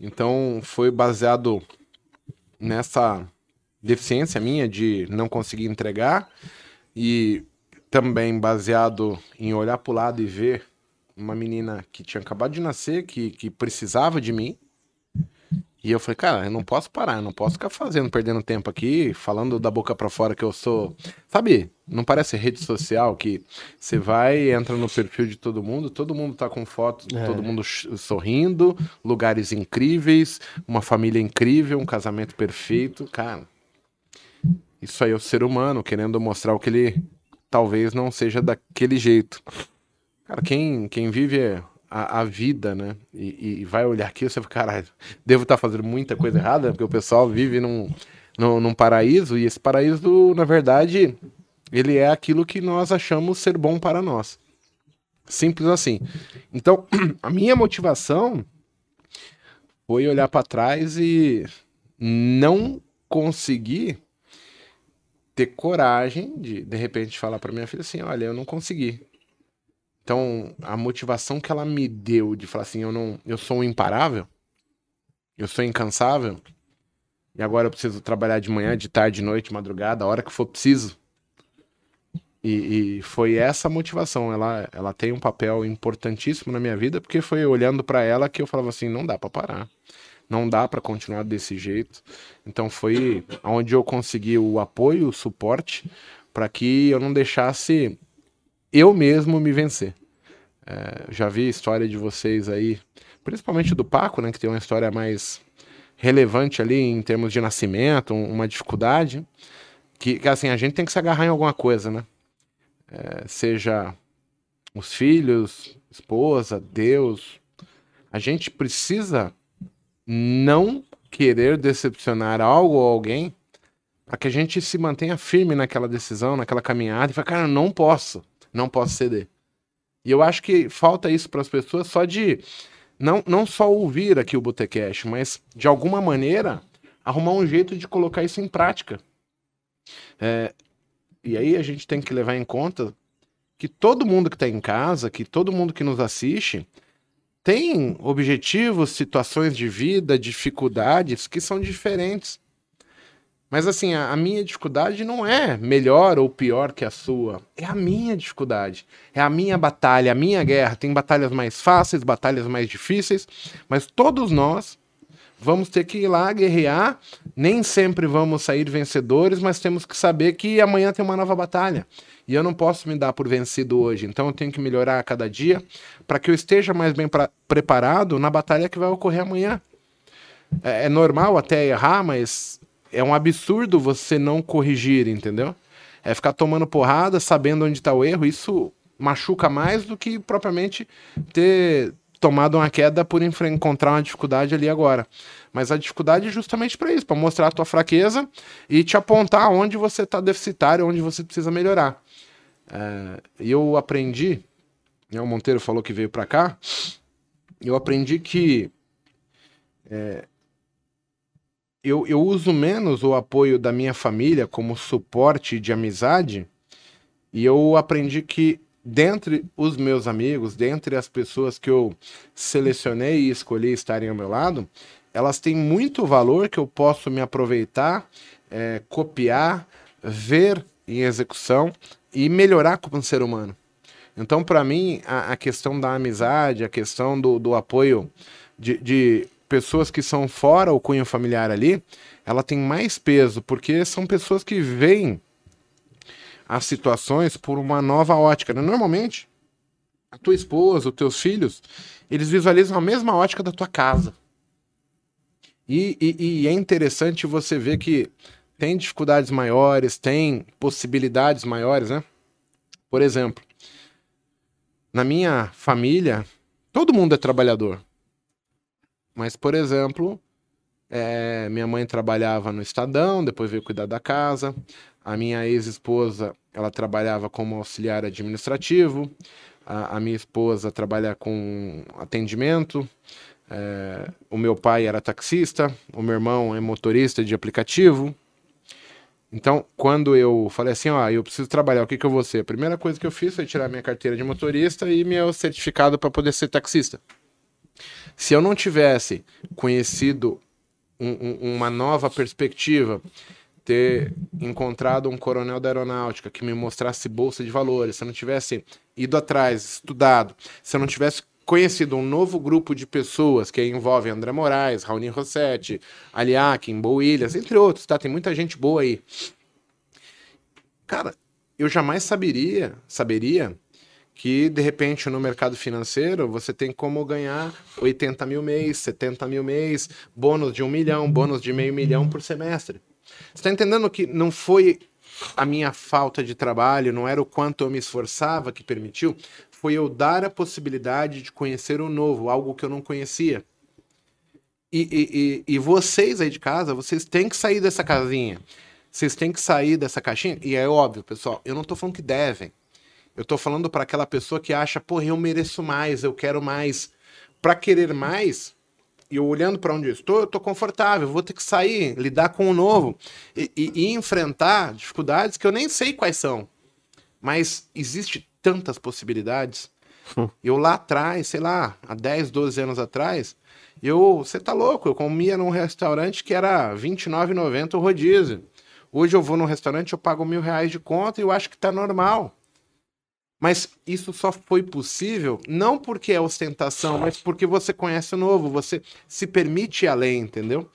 Então foi baseado nessa deficiência minha de não conseguir entregar e também baseado em olhar para o lado e ver uma menina que tinha acabado de nascer, que, que precisava de mim, e eu falei, cara, eu não posso parar, eu não posso ficar fazendo, perdendo tempo aqui, falando da boca para fora que eu sou. Sabe, não parece rede social que você vai, entra no perfil de todo mundo, todo mundo tá com fotos, é. todo mundo sorrindo, lugares incríveis, uma família incrível, um casamento perfeito. Cara, isso aí é o ser humano querendo mostrar o que ele talvez não seja daquele jeito. Cara, quem, quem vive é a, a vida, né? E, e, vai olhar aqui e você fala, caralho, devo estar tá fazendo muita coisa errada, porque o pessoal vive num, num, num paraíso, e esse paraíso, na verdade, ele é aquilo que nós achamos ser bom para nós. Simples assim. Então, <clears throat> a minha motivação foi olhar para trás e não conseguir ter coragem de, de repente, falar para minha filha assim: olha, eu não consegui. Então, a motivação que ela me deu de falar assim: eu, não, eu sou um imparável, eu sou incansável, e agora eu preciso trabalhar de manhã, de tarde, de noite, madrugada, a hora que for preciso. E, e, foi essa motivação. Ela, ela tem um papel importantíssimo na minha vida, porque foi olhando para ela que eu falava assim: não dá para parar, não dá para continuar desse jeito. Então foi onde eu consegui o apoio, o suporte, para que eu não deixasse eu mesmo me vencer. É, já vi história de vocês aí, principalmente do Paco, né, que tem uma história mais relevante ali em termos de nascimento, uma dificuldade, que, que assim, a gente tem que se agarrar em alguma coisa, né? é, seja os filhos, esposa, Deus, a gente precisa não querer decepcionar algo ou alguém para que a gente se mantenha firme naquela decisão, naquela caminhada e fala, cara, não posso, não posso ceder. E eu acho que falta isso para as pessoas só de não, não só ouvir aqui o Botecash, mas de alguma maneira arrumar um jeito de colocar isso em prática. É, e aí a gente tem que levar em conta que todo mundo que está em casa, que todo mundo que nos assiste, tem objetivos, situações de vida, dificuldades que são diferentes. Mas assim, a, a, minha dificuldade não é melhor ou pior que a sua. É a minha dificuldade. É a minha batalha, a minha guerra. Tem batalhas mais fáceis, batalhas mais difíceis, mas todos nós vamos ter que ir lá guerrear. Nem sempre vamos sair vencedores, mas temos que saber que amanhã tem uma nova batalha. E eu não posso me dar por vencido hoje. Então eu tenho que melhorar a cada dia para que eu esteja mais bem pra, preparado na batalha que vai ocorrer amanhã. É, é normal até errar, mas é um absurdo você não corrigir, entendeu? É ficar tomando porrada, sabendo onde está o erro. Isso machuca mais do que propriamente ter tomado uma queda por encontrar uma dificuldade ali agora. Mas a dificuldade é justamente para isso, para mostrar a tua fraqueza e te apontar onde você está deficitário, onde você precisa melhorar. E eu aprendi, né, o Monteiro falou que veio para cá, eu aprendi que é, eu, eu uso menos o apoio da minha família como suporte de amizade, e eu aprendi que dentre os meus amigos, dentre as pessoas que eu selecionei e escolhi estarem ao meu lado, elas têm muito valor que eu posso me aproveitar, é, copiar, ver em execução e melhorar como ser humano. Então, para mim, a, a, questão da amizade, a questão do, do apoio de, de pessoas que são fora o cunho familiar ali, ela tem mais peso, porque são pessoas que veem as situações por uma nova ótica. Né? Normalmente, a tua esposa, os teus filhos, eles visualizam a mesma ótica da tua casa. E, e, e, é interessante você ver que tem dificuldades maiores, tem possibilidades maiores, né? Por exemplo, na minha família, todo mundo é trabalhador. Mas, por exemplo, é, minha mãe trabalhava no Estadão, depois veio cuidar da casa. A minha ex-esposa, ela trabalhava como auxiliar administrativo. A, a minha esposa trabalha com atendimento. É, o meu pai era taxista. O meu irmão é motorista de aplicativo. Então, quando eu falei assim, ó, eu preciso trabalhar, o que, que eu vou ser? A primeira coisa que eu fiz foi tirar minha carteira de motorista e meu certificado para poder ser taxista. Se eu não tivesse conhecido um, um, uma nova perspectiva, ter encontrado um coronel da aeronáutica que me mostrasse bolsa de valores, se eu não tivesse ido atrás, estudado, se eu não tivesse conhecido um novo grupo de pessoas que envolve André Moraes, Raoni Rossetti, Aliakin, Bo entre outros, tá? Tem muita gente boa aí. Cara, eu jamais saberia, saberia que de repente no mercado financeiro você tem como ganhar 80 mil mês, 70 mil mês, bônus de um milhão, bônus de meio milhão por semestre. Você está entendendo que não foi a minha falta de trabalho, não era o quanto eu me esforçava que permitiu, foi eu dar a possibilidade de conhecer o novo, algo que eu não conhecia. E, e, e, e vocês aí de casa, vocês têm que sair dessa casinha. Vocês têm que sair dessa caixinha. E é óbvio, pessoal, eu não estou falando que devem. Eu estou falando para aquela pessoa que acha, porra, eu mereço mais, eu quero mais. Para querer mais, e eu olhando para onde eu estou, eu estou confortável, vou ter que sair, lidar com o novo e, e, e enfrentar dificuldades que eu nem sei quais são. Mas existe tantas possibilidades. <laughs> Eu lá atrás, sei lá, há 10, 12 anos atrás, eu, você tá louco, eu comia num restaurante que era R$29,90 o rodízio. Hoje eu vou num restaurante, eu pago mil reais de conta e eu acho que tá normal. Mas isso só foi possível não porque é ostentação, mas porque você conhece o novo, você se permite ir além, entendeu?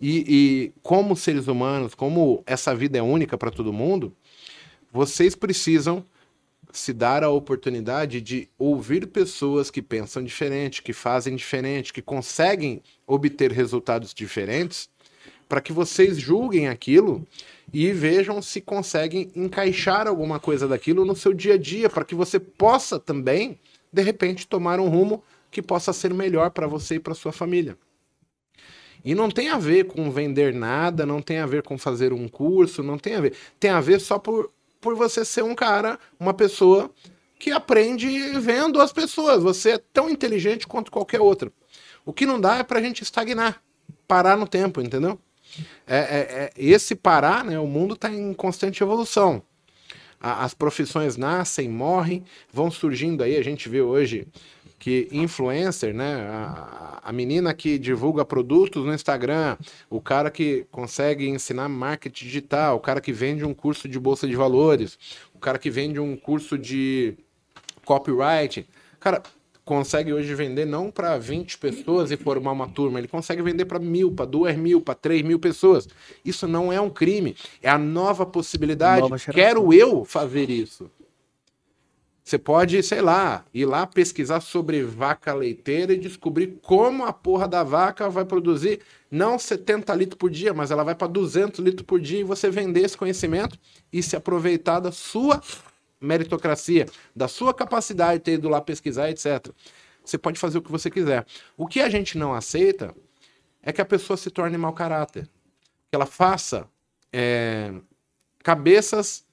E, e como seres humanos, como essa vida é única para todo mundo, vocês precisam se dar a oportunidade de ouvir pessoas que pensam diferente, que fazem diferente, que conseguem obter resultados diferentes, para que vocês julguem aquilo e vejam se conseguem encaixar alguma coisa daquilo no seu dia a dia, para que você possa também, de repente, tomar um rumo que possa ser melhor para você e para sua família. E não tem a ver com vender nada, não tem a ver com fazer um curso, não tem a ver. Tem a ver só por por você ser um cara, uma pessoa que aprende vendo as pessoas. Você é tão inteligente quanto qualquer outro. O que não dá é pra gente estagnar, parar no tempo, entendeu? É, é, é esse parar, né? O mundo está em constante evolução. A, as profissões nascem, morrem, vão surgindo aí. A gente vê hoje que influencer, né? A, a, menina que divulga produtos no Instagram, o cara que consegue ensinar marketing digital, o cara que vende um curso de bolsa de valores, o cara que vende um curso de copyright. Cara, consegue hoje vender não para 20 pessoas e formar uma turma, ele consegue vender para mil, para duas mil, para três mil pessoas. Isso não é um crime, é a nova possibilidade. Nova Quero eu fazer isso. Você pode, sei lá, ir lá pesquisar sobre vaca leiteira e descobrir como a porra da vaca vai produzir não 70 litros por dia, mas ela vai para 200 litros por dia e você vender esse conhecimento e se aproveitar da sua meritocracia, da sua capacidade de ter ido lá pesquisar, etc. Você pode fazer o que você quiser. O que a gente não aceita é que a pessoa se torne mau caráter, que ela faça é, cabeças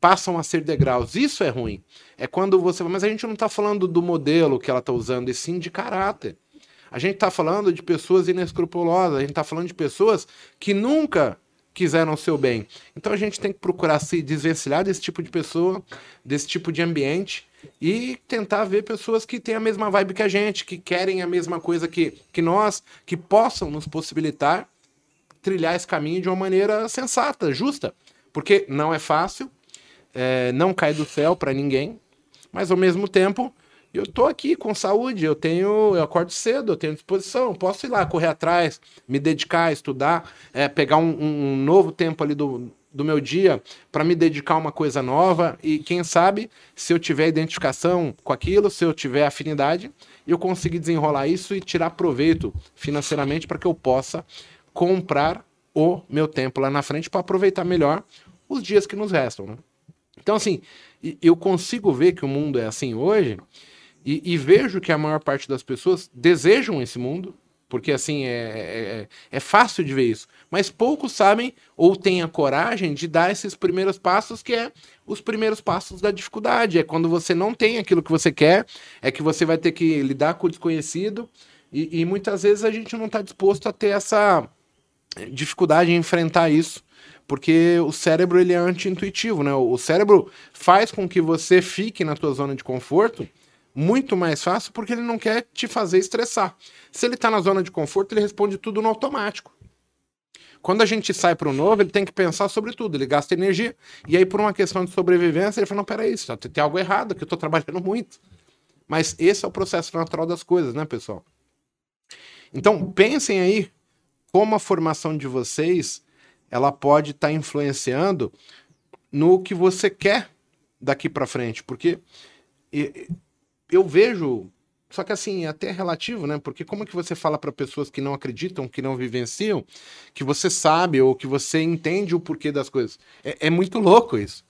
passam a ser degraus. Isso é ruim. É quando você. Mas a gente não está falando do modelo que ela está usando, e sim de caráter. A gente está falando de pessoas inescrupulosas, a gente está falando de pessoas que nunca quiseram o seu bem. Então a gente tem que procurar se desvencilhar desse tipo de pessoa, desse tipo de ambiente e tentar ver pessoas que têm a mesma vibe que a gente, que querem a mesma coisa que, que nós, que possam nos possibilitar trilhar esse caminho de uma maneira sensata, justa. Porque não é fácil, é, não cai do céu para ninguém, mas ao mesmo tempo eu tô aqui com saúde, eu tenho, eu acordo cedo, eu tenho disposição, posso ir lá correr atrás, me dedicar, estudar, é, pegar um, um, novo tempo ali do, do meu dia para me dedicar a uma coisa nova e quem sabe se eu tiver identificação com aquilo, se eu tiver afinidade, eu conseguir desenrolar isso e tirar proveito financeiramente para que eu possa comprar o meu tempo lá na frente para aproveitar melhor os dias que nos restam, né? Então, assim, eu consigo ver que o mundo é assim hoje e, e vejo que a maior parte das pessoas desejam esse mundo, porque assim é, é, é, é, fácil de ver isso. Mas poucos sabem ou têm a coragem de dar esses primeiros passos, que é os primeiros passos da dificuldade. É quando você não tem aquilo que você quer, é que você vai ter que lidar com o desconhecido. E, e muitas vezes a gente não está disposto a ter essa dificuldade em enfrentar isso porque o cérebro ele é anti-intuitivo, né? O cérebro faz com que você fique na tua zona de conforto muito mais fácil porque ele não quer te fazer estressar. Se ele está na zona de conforto, ele responde tudo no automático. Quando a gente sai para o novo, ele tem que pensar sobre tudo, ele gasta energia. E aí, por uma questão de sobrevivência, ele fala: não, peraí, isso, tem algo errado, que eu estou trabalhando muito. Mas esse é o processo natural das coisas, né, pessoal? Então, pensem aí como a formação de vocês ela pode estar tá influenciando no que você quer daqui para frente, porque eu vejo, só que assim, até relativo, né? Porque como é que você fala para pessoas que não acreditam, que não vivenciam, que você sabe ou que você entende o porquê das coisas? É, é muito louco isso.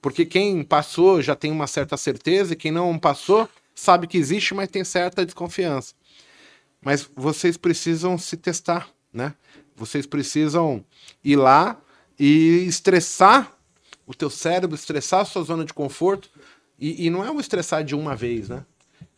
Porque quem passou já tem uma certa certeza e quem não passou sabe que existe, mas tem certa desconfiança. Mas vocês precisam se testar, né? Vocês precisam ir lá e estressar o teu cérebro, estressar a sua zona de conforto. E, e não é um estressar de uma vez, né?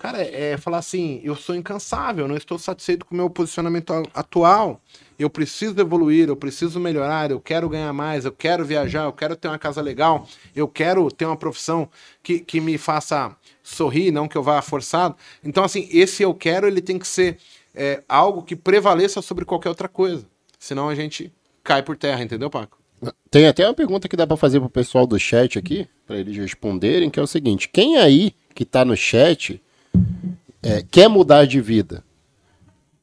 Cara, é, falar assim, eu sou incansável, não estou satisfeito com o meu posicionamento atual. Eu preciso evoluir, eu preciso melhorar, eu quero ganhar mais, eu quero viajar, eu quero ter uma casa legal, eu quero ter uma profissão que, que me faça sorrir, não que eu vá forçado. Então, assim, esse eu quero, ele tem que ser é, algo que prevaleça sobre qualquer outra coisa. Senão a gente cai por terra, entendeu, Paco? Tem até uma pergunta que dá pra fazer pro pessoal do chat aqui, pra eles responderem, que é o seguinte: quem aí que tá no chat é, quer mudar de vida?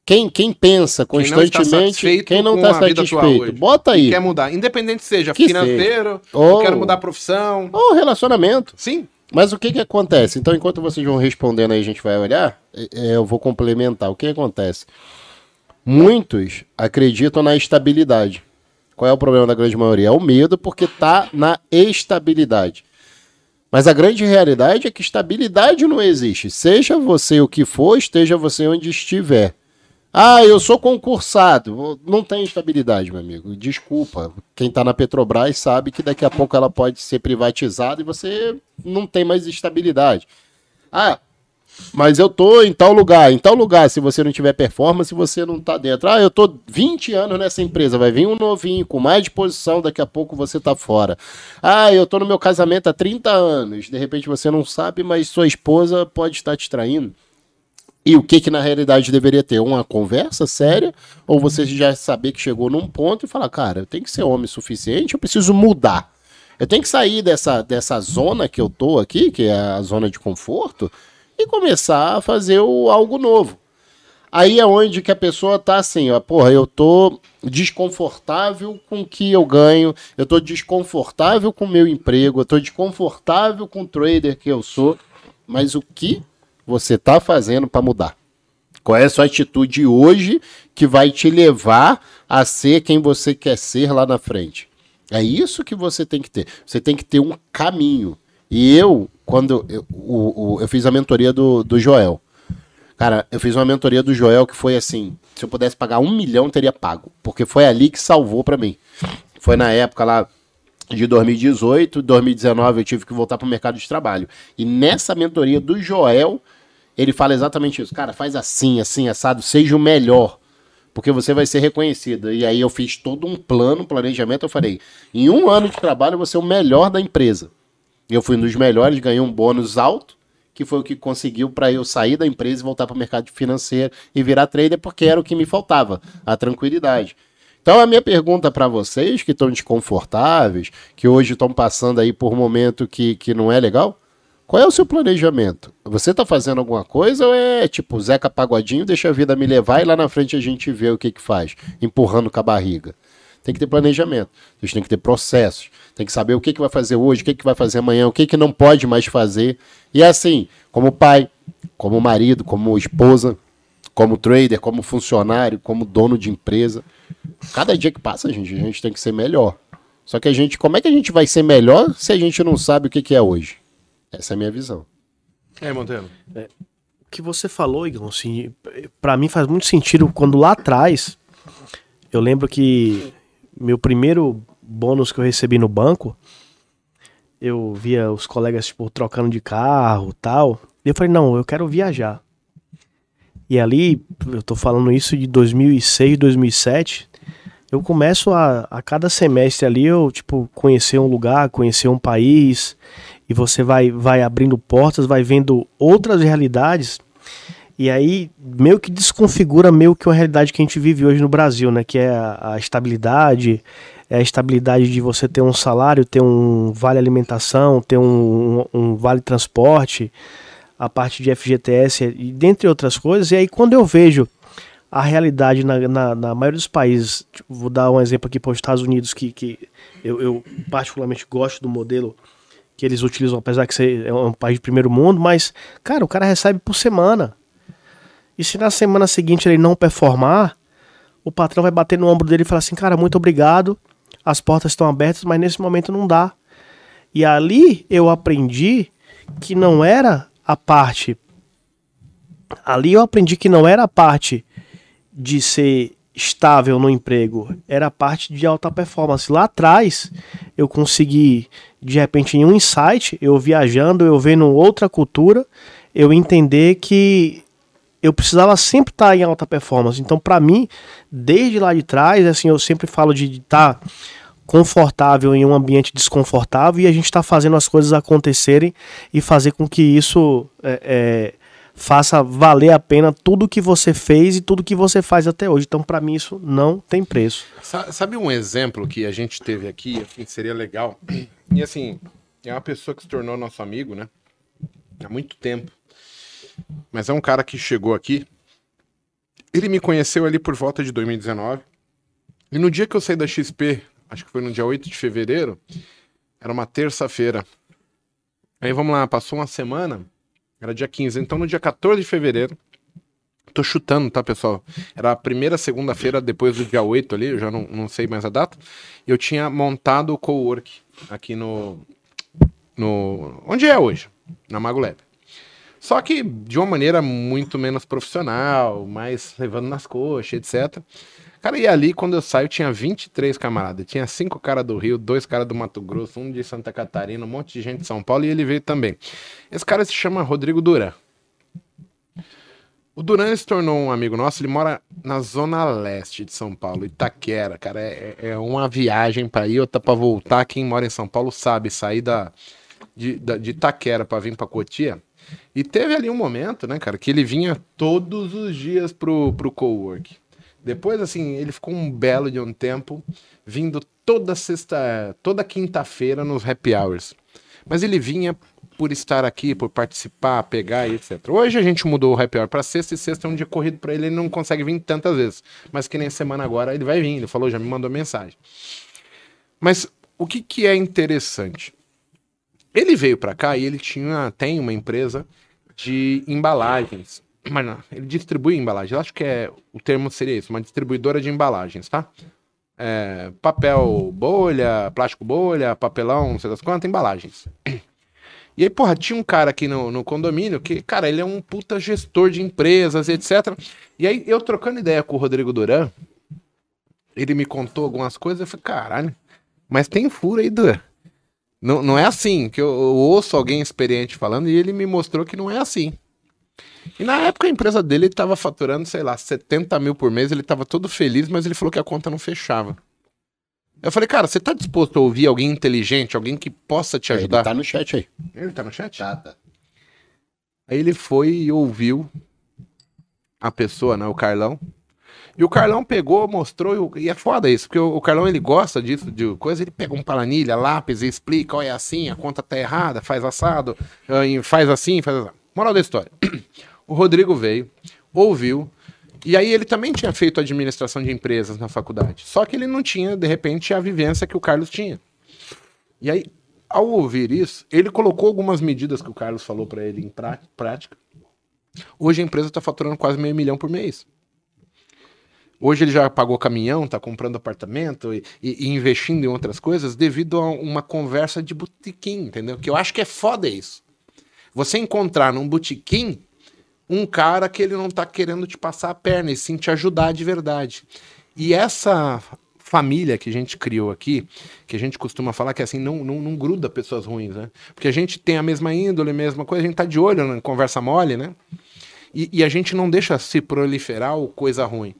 Quem, quem pensa não está constantemente, satisfeito quem não com tá a vida atual satisfeito, bota aí. Quer mudar, independente seja Que financeiro, Ou- quero mudar a profissão. Ou relacionamento. Sim, Mas o que que acontece? Então, enquanto vocês vão respondendo aí, a gente vai olhar, é, é, eu vou complementar. O que acontece? Muitos acreditam na estabilidade. Qual é o problema da grande maioria? É o medo, porque tá na estabilidade. Mas a grande realidade é que estabilidade não existe. Seja você o que for, esteja você onde estiver. Ah, eu sou concursado. Não tem estabilidade, meu amigo. Desculpa. Quem está na Petrobras sabe que daqui a pouco ela pode ser privatizada e você não tem mais estabilidade. Ah, mas eu tô em tal lugar. Em tal lugar, se você não tiver performance, você não tá dentro. Ah, eu tô 20 anos nessa empresa. Vai vir um novinho com mais disposição, daqui a pouco você tá fora. Ah, eu tô no meu casamento há 30 anos. De repente você não sabe, mas sua esposa pode estar te traindo. E o que que na realidade deveria ter? Uma conversa séria? Ou você já saber que chegou num ponto e falar, cara, eu tenho que ser homem suficiente, eu preciso mudar. Eu tenho que sair dessa, dessa zona que eu tô aqui, que é a zona de conforto, e começar a fazer o, algo novo. Aí é onde que a pessoa tá assim, ó, porra, eu tô desconfortável com o que eu ganho, eu tô desconfortável com o meu emprego, eu tô desconfortável com o trader que eu sou, mas o que você tá fazendo para mudar? Qual é a sua atitude hoje que vai te levar a ser quem você quer ser lá na frente? É isso que você tem que ter. Você tem que ter um caminho. E eu, quando eu, o, o- eu fiz a mentoria do, do Joel. Cara, eu fiz uma mentoria do Joel que foi assim: se eu pudesse pagar um milhão, teria pago. Porque foi ali que salvou pra mim. Foi na época lá de 2018, 2019 eu tive que voltar pro mercado de trabalho. E nessa mentoria do Joel, ele fala exatamente isso. Cara, faz assim, assim, assado, seja o melhor. Porque você vai ser reconhecido. E aí eu fiz todo um plano, planejamento. Eu falei: em um ano de trabalho, vou ser o melhor da empresa. Eu fui um dos melhores, ganhei um bônus alto, que foi o que conseguiu para eu sair da empresa e voltar para o mercado financeiro e virar trader, porque era o que me faltava, a tranquilidade. Então a minha pergunta para vocês que estão desconfortáveis, que hoje estão passando aí por um momento que, que não é legal, qual é o seu planejamento? Você está fazendo alguma coisa ou é tipo Zeca Pagodinho, deixa a vida me levar e lá na frente a gente vê o que que faz, empurrando com a barriga? Tem que ter planejamento, gente tem que ter processos, tem que saber o que, que vai fazer hoje, o que, que vai fazer amanhã, o que, que não pode mais fazer. E assim, como pai, como marido, como esposa, como trader, como funcionário, como dono de empresa, cada dia que passa, gente, a gente tem que ser melhor. Só que a gente, como é que a gente vai ser melhor se a gente não sabe o que, que é hoje? Essa é a minha visão. É, Monteiro. O que você falou, Igor, assim, pra mim faz muito sentido quando lá atrás, eu lembro que meu primeiro bônus que eu recebi no banco, eu via os colegas, tipo, trocando de carro tal. E eu falei, não, eu quero viajar. E ali, eu tô falando isso de 2006, 2007, eu começo a, a cada semestre ali, eu, tipo, conhecer um lugar, conhecer um país, e você vai, vai abrindo portas, vai vendo outras realidades, e aí meio que desconfigura meio que uma realidade que a gente vive hoje no Brasil, né? Que é a, a estabilidade, é a estabilidade de você ter um salário, ter um vale alimentação, ter um, um, um vale transporte, a parte de FGTS, e dentre outras coisas. E aí quando eu vejo a realidade na, na, na maioria dos países, tipo, vou dar um exemplo aqui para os Estados Unidos, que, que eu, eu particularmente gosto do modelo que eles utilizam, apesar que ser, é um país de primeiro mundo, mas, cara, o cara recebe por semana. E se na semana seguinte ele não performar, o patrão vai bater no ombro dele e falar assim, cara, muito obrigado, as portas estão abertas, mas nesse momento não dá. E ali eu aprendi que não era a parte. Ali eu aprendi que não era a parte de ser estável no emprego, era a parte de alta performance. Lá atrás eu consegui, de repente, em um insight, eu viajando, eu vendo outra cultura, eu entender que eu precisava sempre estar em alta performance. Então, para mim, desde lá de trás, assim, eu sempre falo de estar confortável em um ambiente desconfortável e a gente está fazendo as coisas acontecerem e fazer com que isso é, é, faça valer a pena tudo que você fez e tudo que você faz até hoje. Então, para mim, isso não tem preço. Sabe um exemplo que a gente teve aqui, que seria legal? E assim, é uma pessoa que se tornou nosso amigo, né? Há muito tempo. Mas é um cara que chegou aqui. Ele me conheceu ali por volta de 2019. E no dia que eu saí da XP, acho que foi no dia 8 de fevereiro, era uma terça-feira. Aí vamos lá, passou uma semana, era dia 15. Então no dia 14 de fevereiro, tô chutando, tá, pessoal? Era a primeira segunda-feira depois do dia 8 ali, eu já não, não sei mais a data. Eu tinha montado o co-work aqui no, no. Onde é hoje? Na Mago Lab. Só que de uma maneira muito menos profissional, mais levando nas coxas, etc. Cara, e ali, quando eu saio, tinha 23 camaradas. Tinha cinco caras do Rio, dois caras do Mato Grosso, um de Santa Catarina, um monte de gente de São Paulo, e ele veio também. Esse cara se chama Rodrigo Duran. O Duran se tornou um amigo nosso, ele mora na zona leste de São Paulo, Itaquera, cara. É, é uma viagem para ir, outra para voltar. Quem mora em São Paulo sabe, sair da, de, da, de Itaquera para vir para Cotia. E teve ali um momento, né, cara, que ele vinha todos os dias pro, pro co-work. Depois, assim, ele ficou um belo de um tempo vindo toda sexta, toda quinta-feira nos happy hours. Mas ele vinha por estar aqui, por participar, pegar etc. Hoje a gente mudou o happy hour para sexta e sexta é um dia corrido para ele, ele não consegue vir tantas vezes. Mas que nem semana agora ele vai vir, ele falou, já me mandou mensagem. Mas o que, que é interessante? Ele veio para cá e ele tinha, tem uma empresa de embalagens mas não, ele distribui embalagens. Eu acho que é o termo seria isso, uma distribuidora de embalagens, tá? É, papel bolha, plástico bolha, papelão, não sei das quantas, embalagens. E aí, porra, tinha um cara aqui no, no condomínio que, cara, ele é um puta gestor de empresas, etc. E aí, eu trocando ideia com o Rodrigo Duran, ele me contou algumas coisas, eu falei, caralho, mas tem furo aí, Duran. Não, não é assim, que eu, eu ouço alguém experiente falando e ele me mostrou que não é assim. E na época a empresa dele estava faturando, sei lá, 70 mil por mês, ele estava todo feliz, mas ele falou que a conta não fechava. Eu falei, cara, você tá disposto a ouvir alguém inteligente, alguém que possa te ajudar? Ele tá no chat aí. Ele tá no chat? Tá, tá. Aí ele foi e ouviu a pessoa, né, o Carlão. E o Carlão pegou, mostrou, e é foda isso, porque o Carlão ele gosta disso, de coisa, ele pega um planilha, lápis e explica, olha, é assim, a conta tá errada, faz assado, faz assim, faz assim. Moral da história. O Rodrigo veio, ouviu, e aí ele também tinha feito administração de empresas na faculdade. Só que ele não tinha, de repente, a vivência que o Carlos tinha. E aí, ao ouvir isso, ele colocou algumas medidas que o Carlos falou para ele em prática. Hoje a empresa está faturando quase meio milhão por mês. Hoje ele já pagou caminhão, está comprando apartamento e, e, e, investindo em outras coisas devido a uma conversa de botequim, entendeu? Que eu acho que é foda isso. Você encontrar num botequim um cara que ele não tá querendo te passar a perna, e sim te ajudar de verdade. E essa família que a gente criou aqui, que a gente costuma falar que assim, não, não, não gruda pessoas ruins, né? Porque a gente tem a mesma índole, a mesma coisa, a gente tá de olho na conversa mole, né? E, e a gente não deixa se proliferar o coisa ruim.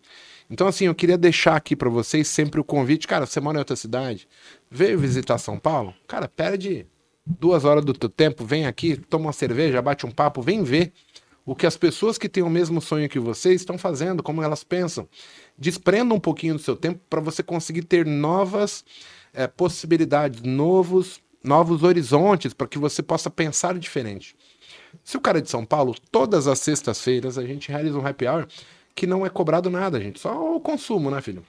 Então, assim, eu queria deixar aqui para vocês sempre o convite. Cara, você mora em outra cidade, veio visitar São Paulo? Cara, perde duas horas do teu tempo, vem aqui, toma uma cerveja, bate um papo, vem ver o que as pessoas que têm o mesmo sonho que você estão fazendo, como elas pensam. Desprenda um pouquinho do seu tempo para você conseguir ter novas é, possibilidades, novos, novos horizontes, para que você possa pensar diferente. Se o cara é de São Paulo, todas as sextas-feiras a gente realiza um happy hour que não é cobrado nada, gente. Só o consumo, né, filho?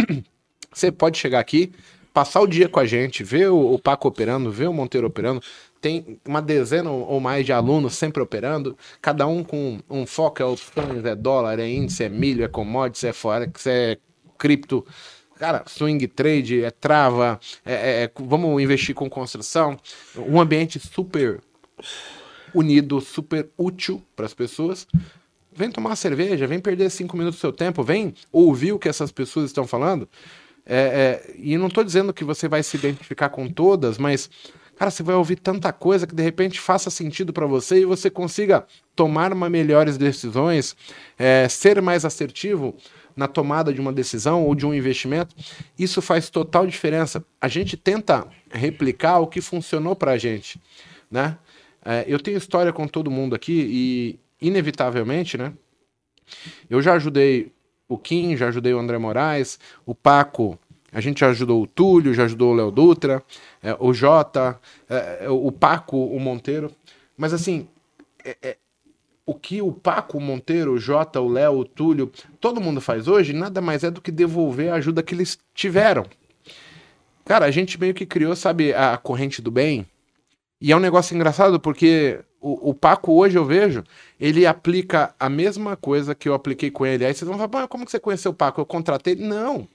<clears throat> Você pode chegar aqui, passar o dia com a gente, ver o, o Paco operando, ver o Monteiro operando, tem uma dezena ou mais de alunos sempre operando, cada um com um foco, é opções, é dólar, é índice, é milho, é commodities, é forex, é cripto, cara, swing trade, é trava, é, é, é vamos investir com construção, um ambiente super unido, super útil para as pessoas. Vem tomar cerveja, vem perder cinco minutos do seu tempo, vem ouvir o que essas pessoas estão falando. É, é, e não estou dizendo que você vai se identificar com todas, mas Cara, você vai ouvir tanta coisa que de repente faça sentido para você e você consiga tomar uma melhores decisões, é, ser mais assertivo na tomada de uma decisão ou de um investimento. Isso faz total diferença. A gente tenta replicar o que funcionou para a gente, né? É, eu tenho história com todo mundo aqui e inevitavelmente, né? Eu já ajudei o Kim, já ajudei o André Moraes, o Paco a gente já ajudou o Túlio, já ajudou o Léo Dutra, é, o Jota, é, é, o Paco, o Monteiro. Mas assim, é, é, o que o Paco, o Monteiro, o Jota, o Léo, o Túlio, todo mundo faz hoje, nada mais é do que devolver a ajuda que eles tiveram. Cara, a gente meio que criou, sabe, a corrente do bem. E é um negócio engraçado porque o, o, Paco hoje eu vejo, ele aplica a mesma coisa que eu apliquei com ele. Aí vocês vão falar, como que você conheceu o Paco? Eu contratei? Não.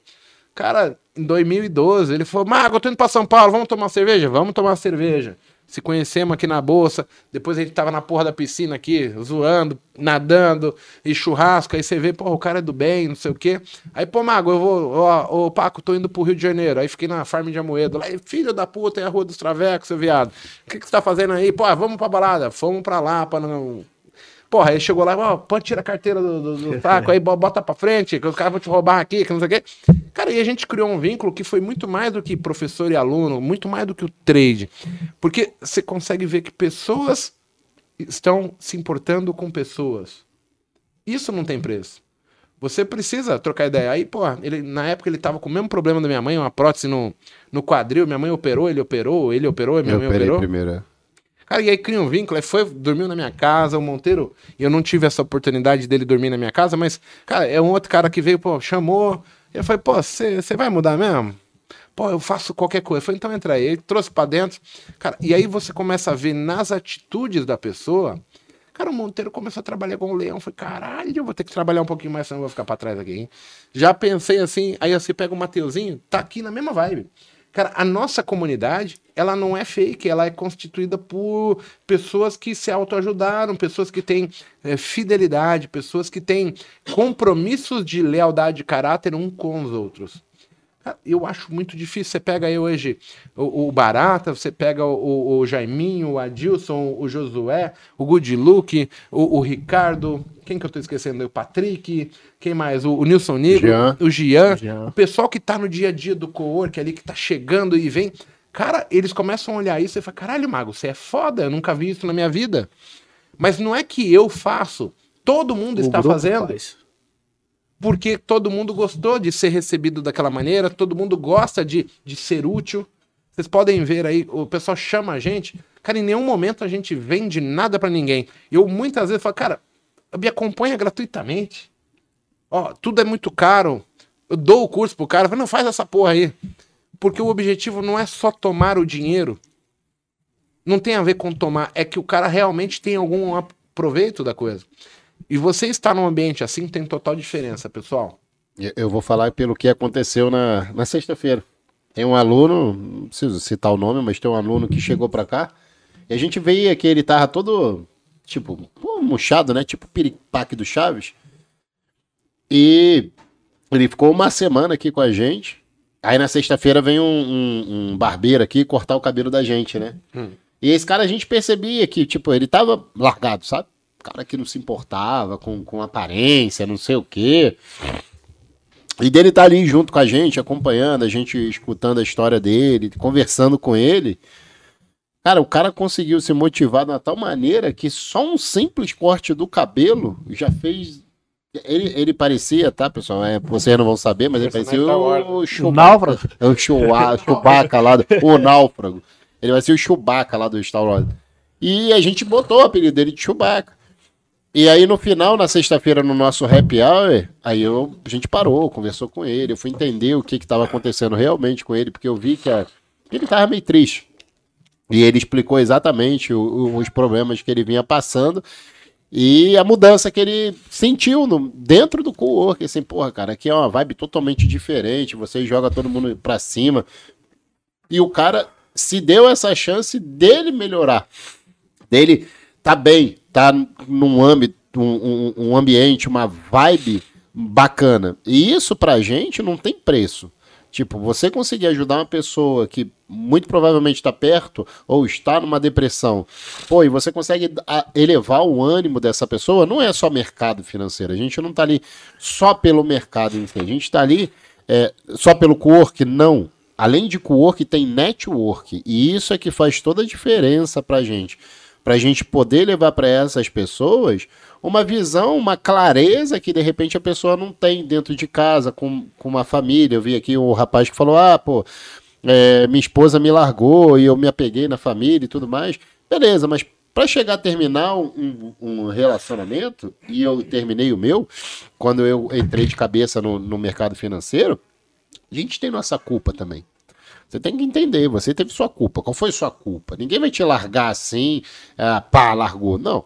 Cara, em 2012, ele falou: Mago, eu tô indo pra São Paulo, vamos tomar cerveja? Vamos tomar cerveja. Se conhecemos aqui na bolsa. Depois a gente tava na porra da piscina aqui, zoando, nadando e churrasco. Aí você vê, pô, o cara é do bem, não sei o quê. Aí, pô, Mago, eu vou, ó, ô, Paco, tô indo pro Rio de Janeiro. Aí fiquei na farm de Amoedo. Lá, filho da puta, é a rua dos Travecos, seu viado. O que, que você tá fazendo aí? Pô, vamos pra balada. Fomos pra lá, pra não Porra, aí chegou lá, ó, pode tirar a carteira do, do, do saco, aí bota pra frente, que os caras vão te roubar aqui, que não sei o quê. Cara, e a gente criou um vínculo que foi muito mais do que professor e aluno, muito mais do que o trade. Porque você consegue ver que pessoas estão se importando com pessoas. Isso não tem preço. Você precisa trocar ideia. Aí, pô, ele, na época ele tava com o mesmo problema da minha mãe, uma prótese no, no quadril. Minha mãe operou, ele operou, ele operou, minha eu mãe operou. Primeiro. Cara, e aí cria um vínculo, aí foi, dormiu na minha casa, o Monteiro, eu não tive essa oportunidade dele dormir na minha casa, mas, cara, é um outro cara que veio, pô, chamou, eu falei, pô, você vai mudar mesmo? Pô, eu faço qualquer coisa. Eu então entra aí. Ele trouxe pra dentro. Cara, e aí você começa a ver nas atitudes da pessoa. Cara, o Monteiro começou a trabalhar com o leão. Falei, caralho, eu vou ter que trabalhar um pouquinho mais, senão eu vou ficar pra trás aqui, hein? Já pensei assim, aí você pega o Mateuzinho, tá aqui na mesma vibe. Cara, a nossa comunidade, ela não é fake, ela é constituída por pessoas que se autoajudaram, pessoas que têm é, fidelidade, pessoas que têm compromissos de lealdade de caráter um com os outros eu acho muito difícil. Você pega aí hoje o, o Barata, você pega o, o, Jaiminho, o Adilson, o Josué, o Good Luke, o, o, Ricardo, quem que eu tô esquecendo? O Patrick, quem mais? O, o Nilson Negro, Jean. o Gian, Jean. o pessoal que tá no dia a dia do co-work ali, que tá chegando e vem. Cara, eles começam a olhar isso e falam: caralho, Mago, você é foda, eu nunca vi isso na minha vida. Mas não é que eu faço, todo mundo está fazendo. Faz porque todo mundo gostou de ser recebido daquela maneira, todo mundo gosta de, de ser útil. Vocês podem ver aí, o pessoal chama a gente. Cara, em nenhum momento a gente vende nada para ninguém. Eu muitas vezes falo, cara, me acompanha gratuitamente. Ó, tudo é muito caro. Eu dou o curso pro cara, falo, não faz essa porra aí. Porque o objetivo não é só tomar o dinheiro. Não tem a ver com tomar, é que o cara realmente tem algum proveito da coisa. E você estar num ambiente assim tem total diferença, pessoal. Eu vou falar pelo que aconteceu na, na sexta-feira. Tem um aluno, não preciso citar o nome, mas tem um aluno que chegou pra cá e a gente veio que ele tava todo, tipo, murchado, né? Tipo piripaque do Chaves. E ele ficou uma semana aqui com a gente. Aí na sexta-feira vem um, um, um, barbeiro aqui cortar o cabelo da gente, né? Hum. E esse cara a gente percebia que, tipo, ele tava largado, sabe? Cara que não se importava com, com aparência, não sei o quê. E dele tá ali junto com a gente, acompanhando, a gente escutando a história dele, conversando com ele. Cara, o cara conseguiu se motivar de uma tal maneira que só um simples corte do cabelo já fez. Ele, ele parecia, tá, pessoal? É, vocês não vão saber, mas ele parecia o, o náufrago. É o Chewbacca lá, do, o náufrago. Ele vai ser o Chewbacca lá do Star Wars. E a gente botou o apelido dele de Chewbacca. E aí no final, na sexta-feira, no nosso happy hour, aí eu, a gente parou, conversou com ele, eu fui entender o que estava acontecendo realmente com ele, porque eu vi que, a, ele estava meio triste. E ele explicou exatamente o, os problemas que ele vinha passando e a mudança que ele sentiu no, dentro do co-work. Assim, porra, cara, aqui é uma vibe totalmente diferente, você joga todo mundo pra cima. E o cara se deu essa chance dele melhorar, dele tá bem, tá num âmbito, um, um, ambiente, uma vibe bacana. E isso pra gente não tem preço. Tipo, você conseguir ajudar uma pessoa que muito provavelmente está perto ou está numa depressão, pô, e você consegue elevar o ânimo dessa pessoa, não é só mercado financeiro. A gente não está ali só pelo mercado, enfim. A gente está ali é, só pelo co-work, não. Além de co-work, tem network. E isso é que faz toda a diferença para gente. Para a gente poder levar para essas pessoas uma visão, uma clareza que de repente a pessoa não tem dentro de casa, com, com uma família. Eu vi aqui o rapaz que falou: ah, pô, é, minha esposa me largou e eu me apeguei na família e tudo mais. Beleza, mas para chegar a terminar um, um, relacionamento, e eu terminei o meu, quando eu entrei de cabeça no, no mercado financeiro, a gente tem nossa culpa também. Você tem que entender, você teve sua culpa. Qual foi sua culpa? Ninguém vai te largar assim, ah, pá, largou. Não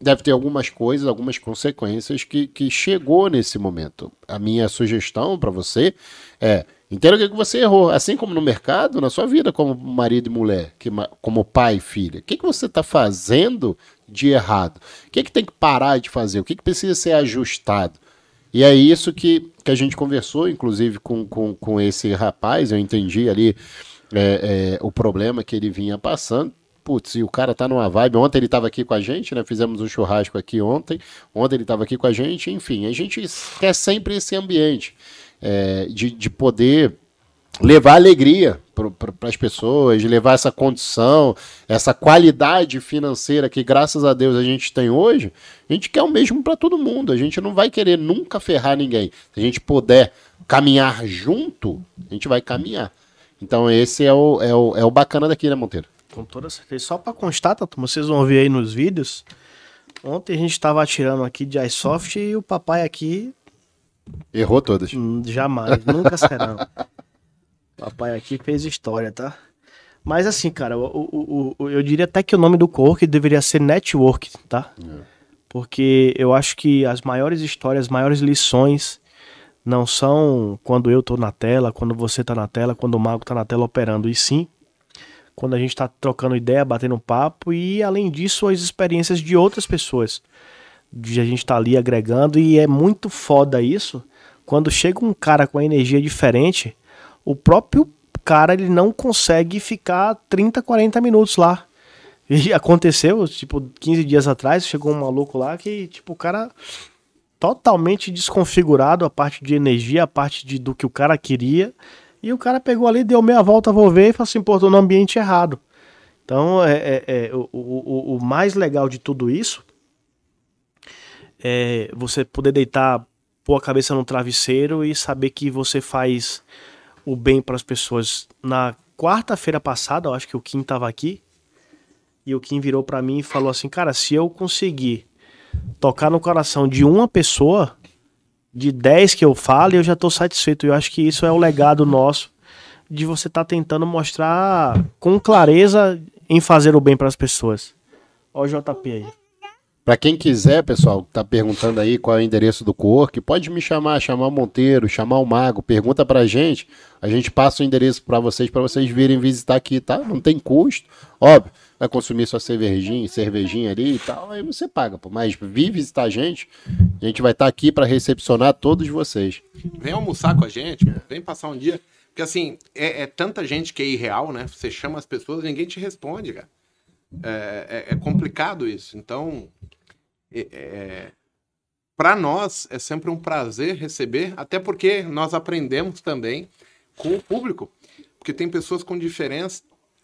deve ter algumas coisas, algumas consequências que, que chegou nesse momento. A minha sugestão para você é entenda o que, você errou. Assim como no mercado, na sua vida como marido e mulher, que, como pai e filha. O que, que você está fazendo de errado? O que, que tem que parar de fazer? O que, que precisa ser ajustado? E é isso que, que a gente conversou, inclusive, com, com, com esse rapaz. Eu entendi ali é, é, o problema que ele vinha passando putz, e o cara tá numa vibe. Ontem ele tava aqui com a gente, né? Fizemos um churrasco aqui ontem. Ontem ele tava aqui com a gente. Enfim, a gente quer sempre esse ambiente é, de, de poder levar alegria para as pessoas, levar essa condição, essa qualidade financeira que, graças a Deus, a gente tem hoje. A gente quer o mesmo para todo mundo. A gente não vai querer nunca ferrar ninguém. Se a gente puder caminhar junto, a gente vai caminhar. Então, esse é o, é o, é o bacana daqui, né, Monteiro? Com toda certeza. Só para constar, Tato, vocês vão ver aí nos vídeos. Ontem a gente estava atirando aqui de iSoft e o papai aqui. Errou todas. Hum, jamais, nunca serão. <laughs> papai aqui fez história, tá? Mas assim, cara, o, o, o, eu diria até que o nome do co deveria ser Network, tá? É. Porque eu acho que as maiores histórias, as maiores lições não são quando eu tô na tela, quando você tá na tela, quando o mago tá na tela operando, e sim quando a gente está trocando ideia, batendo papo e além disso as experiências de outras pessoas. De a gente estar tá ali agregando e é muito foda isso. Quando chega um cara com a energia diferente, o próprio cara ele não consegue ficar 30, 40 minutos lá. E <laughs> aconteceu, tipo, 15 dias atrás, chegou um maluco lá que, tipo, o cara totalmente desconfigurado, a parte de energia, a parte de, do que o cara queria. E o cara pegou ali, deu meia volta, vou ver e falou assim, pô, tô no ambiente errado. Então, é, é, é o, o, o, mais legal de tudo isso é você poder deitar, pôr a cabeça no travesseiro e saber que você faz o bem para as pessoas. Na quarta-feira passada, eu acho que o Kim tava aqui, e o Kim virou para mim e falou assim: Cara, se eu conseguir tocar no coração de uma pessoa, de 10 que eu falo, eu já estou satisfeito. Eu acho que isso é o legado nosso de você estar tá tentando mostrar com clareza em fazer o bem para as pessoas. Olha o JP aí. Para quem quiser, pessoal, tá perguntando aí qual é o endereço do Cowork, pode me chamar, chamar o Monteiro, chamar o Mago, pergunta pra gente, a gente passa o endereço para vocês, para vocês virem visitar aqui, tá? Não tem custo, óbvio vai consumir sua cervejinha, cervejinha ali e tal, aí você paga, pô. Mas vir visitar a gente, a gente vai estar tá aqui para recepcionar todos vocês. Vem almoçar com a gente, vem passar um dia. Porque assim, é, é, tanta gente que é irreal, né? Você chama as pessoas ninguém te responde, cara. É, é, é complicado isso. Então, é, é para nós é sempre um prazer receber, até porque nós aprendemos também com o público. Porque tem pessoas com diferença,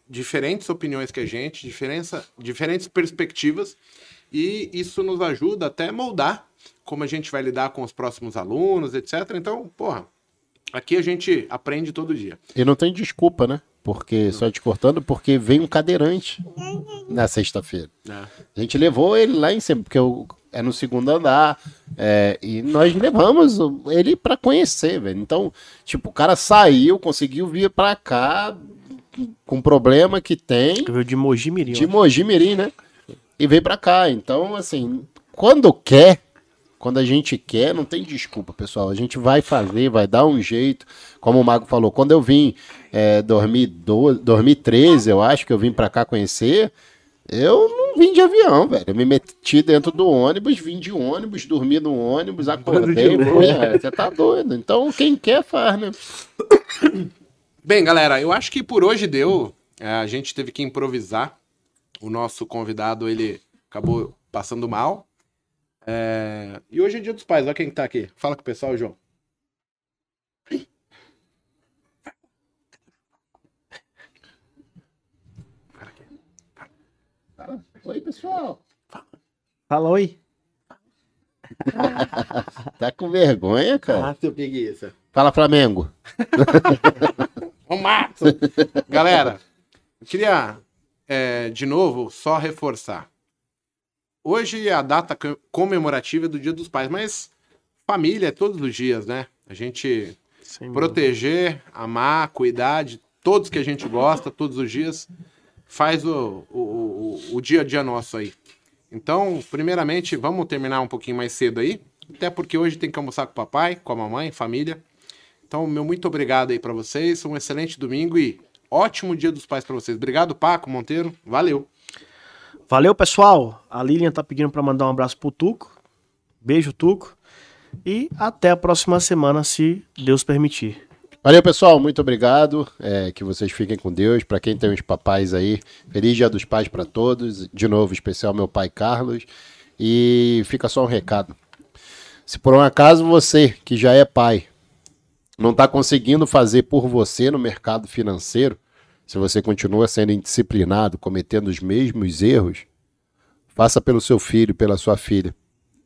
diferentes opiniões que a gente, diferença, diferentes perspectivas, e isso nos ajuda até a moldar como a gente vai lidar com os próximos alunos, etc. Então, porra, aqui a gente aprende todo dia. E não tem desculpa, né? Porque, só te cortando, porque vem um cadeirante na sexta-feira. É. A gente levou ele lá em cima, porque eu, é no segundo andar, é, e nós levamos ele para conhecer, velho. Então, tipo, o cara saiu, conseguiu vir para cá, com problema que tem. Veio de Mojimirim. De Mojimirim, né? E veio pra cá. Então, assim, quando quer, quando a gente quer, não tem desculpa, pessoal. A gente vai fazer, vai dar um jeito. Como o Mago falou, quando eu vim é, 2012, 2013, eu acho que eu vim pra cá conhecer. Eu não vim de avião, velho. Eu me meti dentro do ônibus, vim de ônibus, dormi no ônibus, acordei. É, você tá doido. Então, quem quer faz, né? Bem, galera, eu acho que por hoje deu. É, a gente teve que improvisar. O nosso convidado, ele acabou passando mal. É, E hoje é dia dos pais. Olha quem tá aqui. Fala com o pessoal, João. Oi, pessoal. Fala oi. <laughs> Tá com vergonha, cara? Ah, seu preguiça. Fala, Flamengo. <laughs> Ô, mato! Galera, eu queria, é, de novo, só reforçar. Hoje é a data co- comemorativa do Dia dos Pais, mas família é todos os dias, né? A gente Sem proteger, amar, cuidar de todos que a gente gosta, todos os dias, faz o, o, o, o dia a dia nosso aí. Então, primeiramente, vamos terminar um pouquinho mais cedo aí, até porque hoje tem que almoçar com o papai, com a mamãe, família. Então, meu muito obrigado aí pra vocês, um excelente domingo e ótimo dia dos pais pra vocês. Obrigado, Paco Monteiro, valeu. Valeu, pessoal. A Lilian tá pedindo pra mandar um abraço pro Tuco. Beijo, Tuco. E até a próxima semana, se Deus permitir. Valeu, pessoal. Muito obrigado. É, que vocês fiquem com Deus. Para quem tem os papais aí, feliz Dia dos Pais para todos. De novo, especial meu pai Carlos. E fica só um recado. Se por um acaso você, que já é pai, não está conseguindo fazer por você no mercado financeiro, se você continua sendo indisciplinado, cometendo os mesmos erros, faça pelo seu filho, pela sua filha.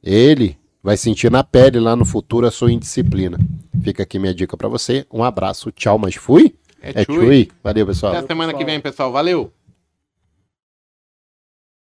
Ele vai sentir na pele lá no futuro a sua indisciplina. Fica aqui minha dica para você. Um abraço, tchau, mas fui. É É tchui. tchui. Valeu, pessoal. Até semana que vem, pessoal. Valeu!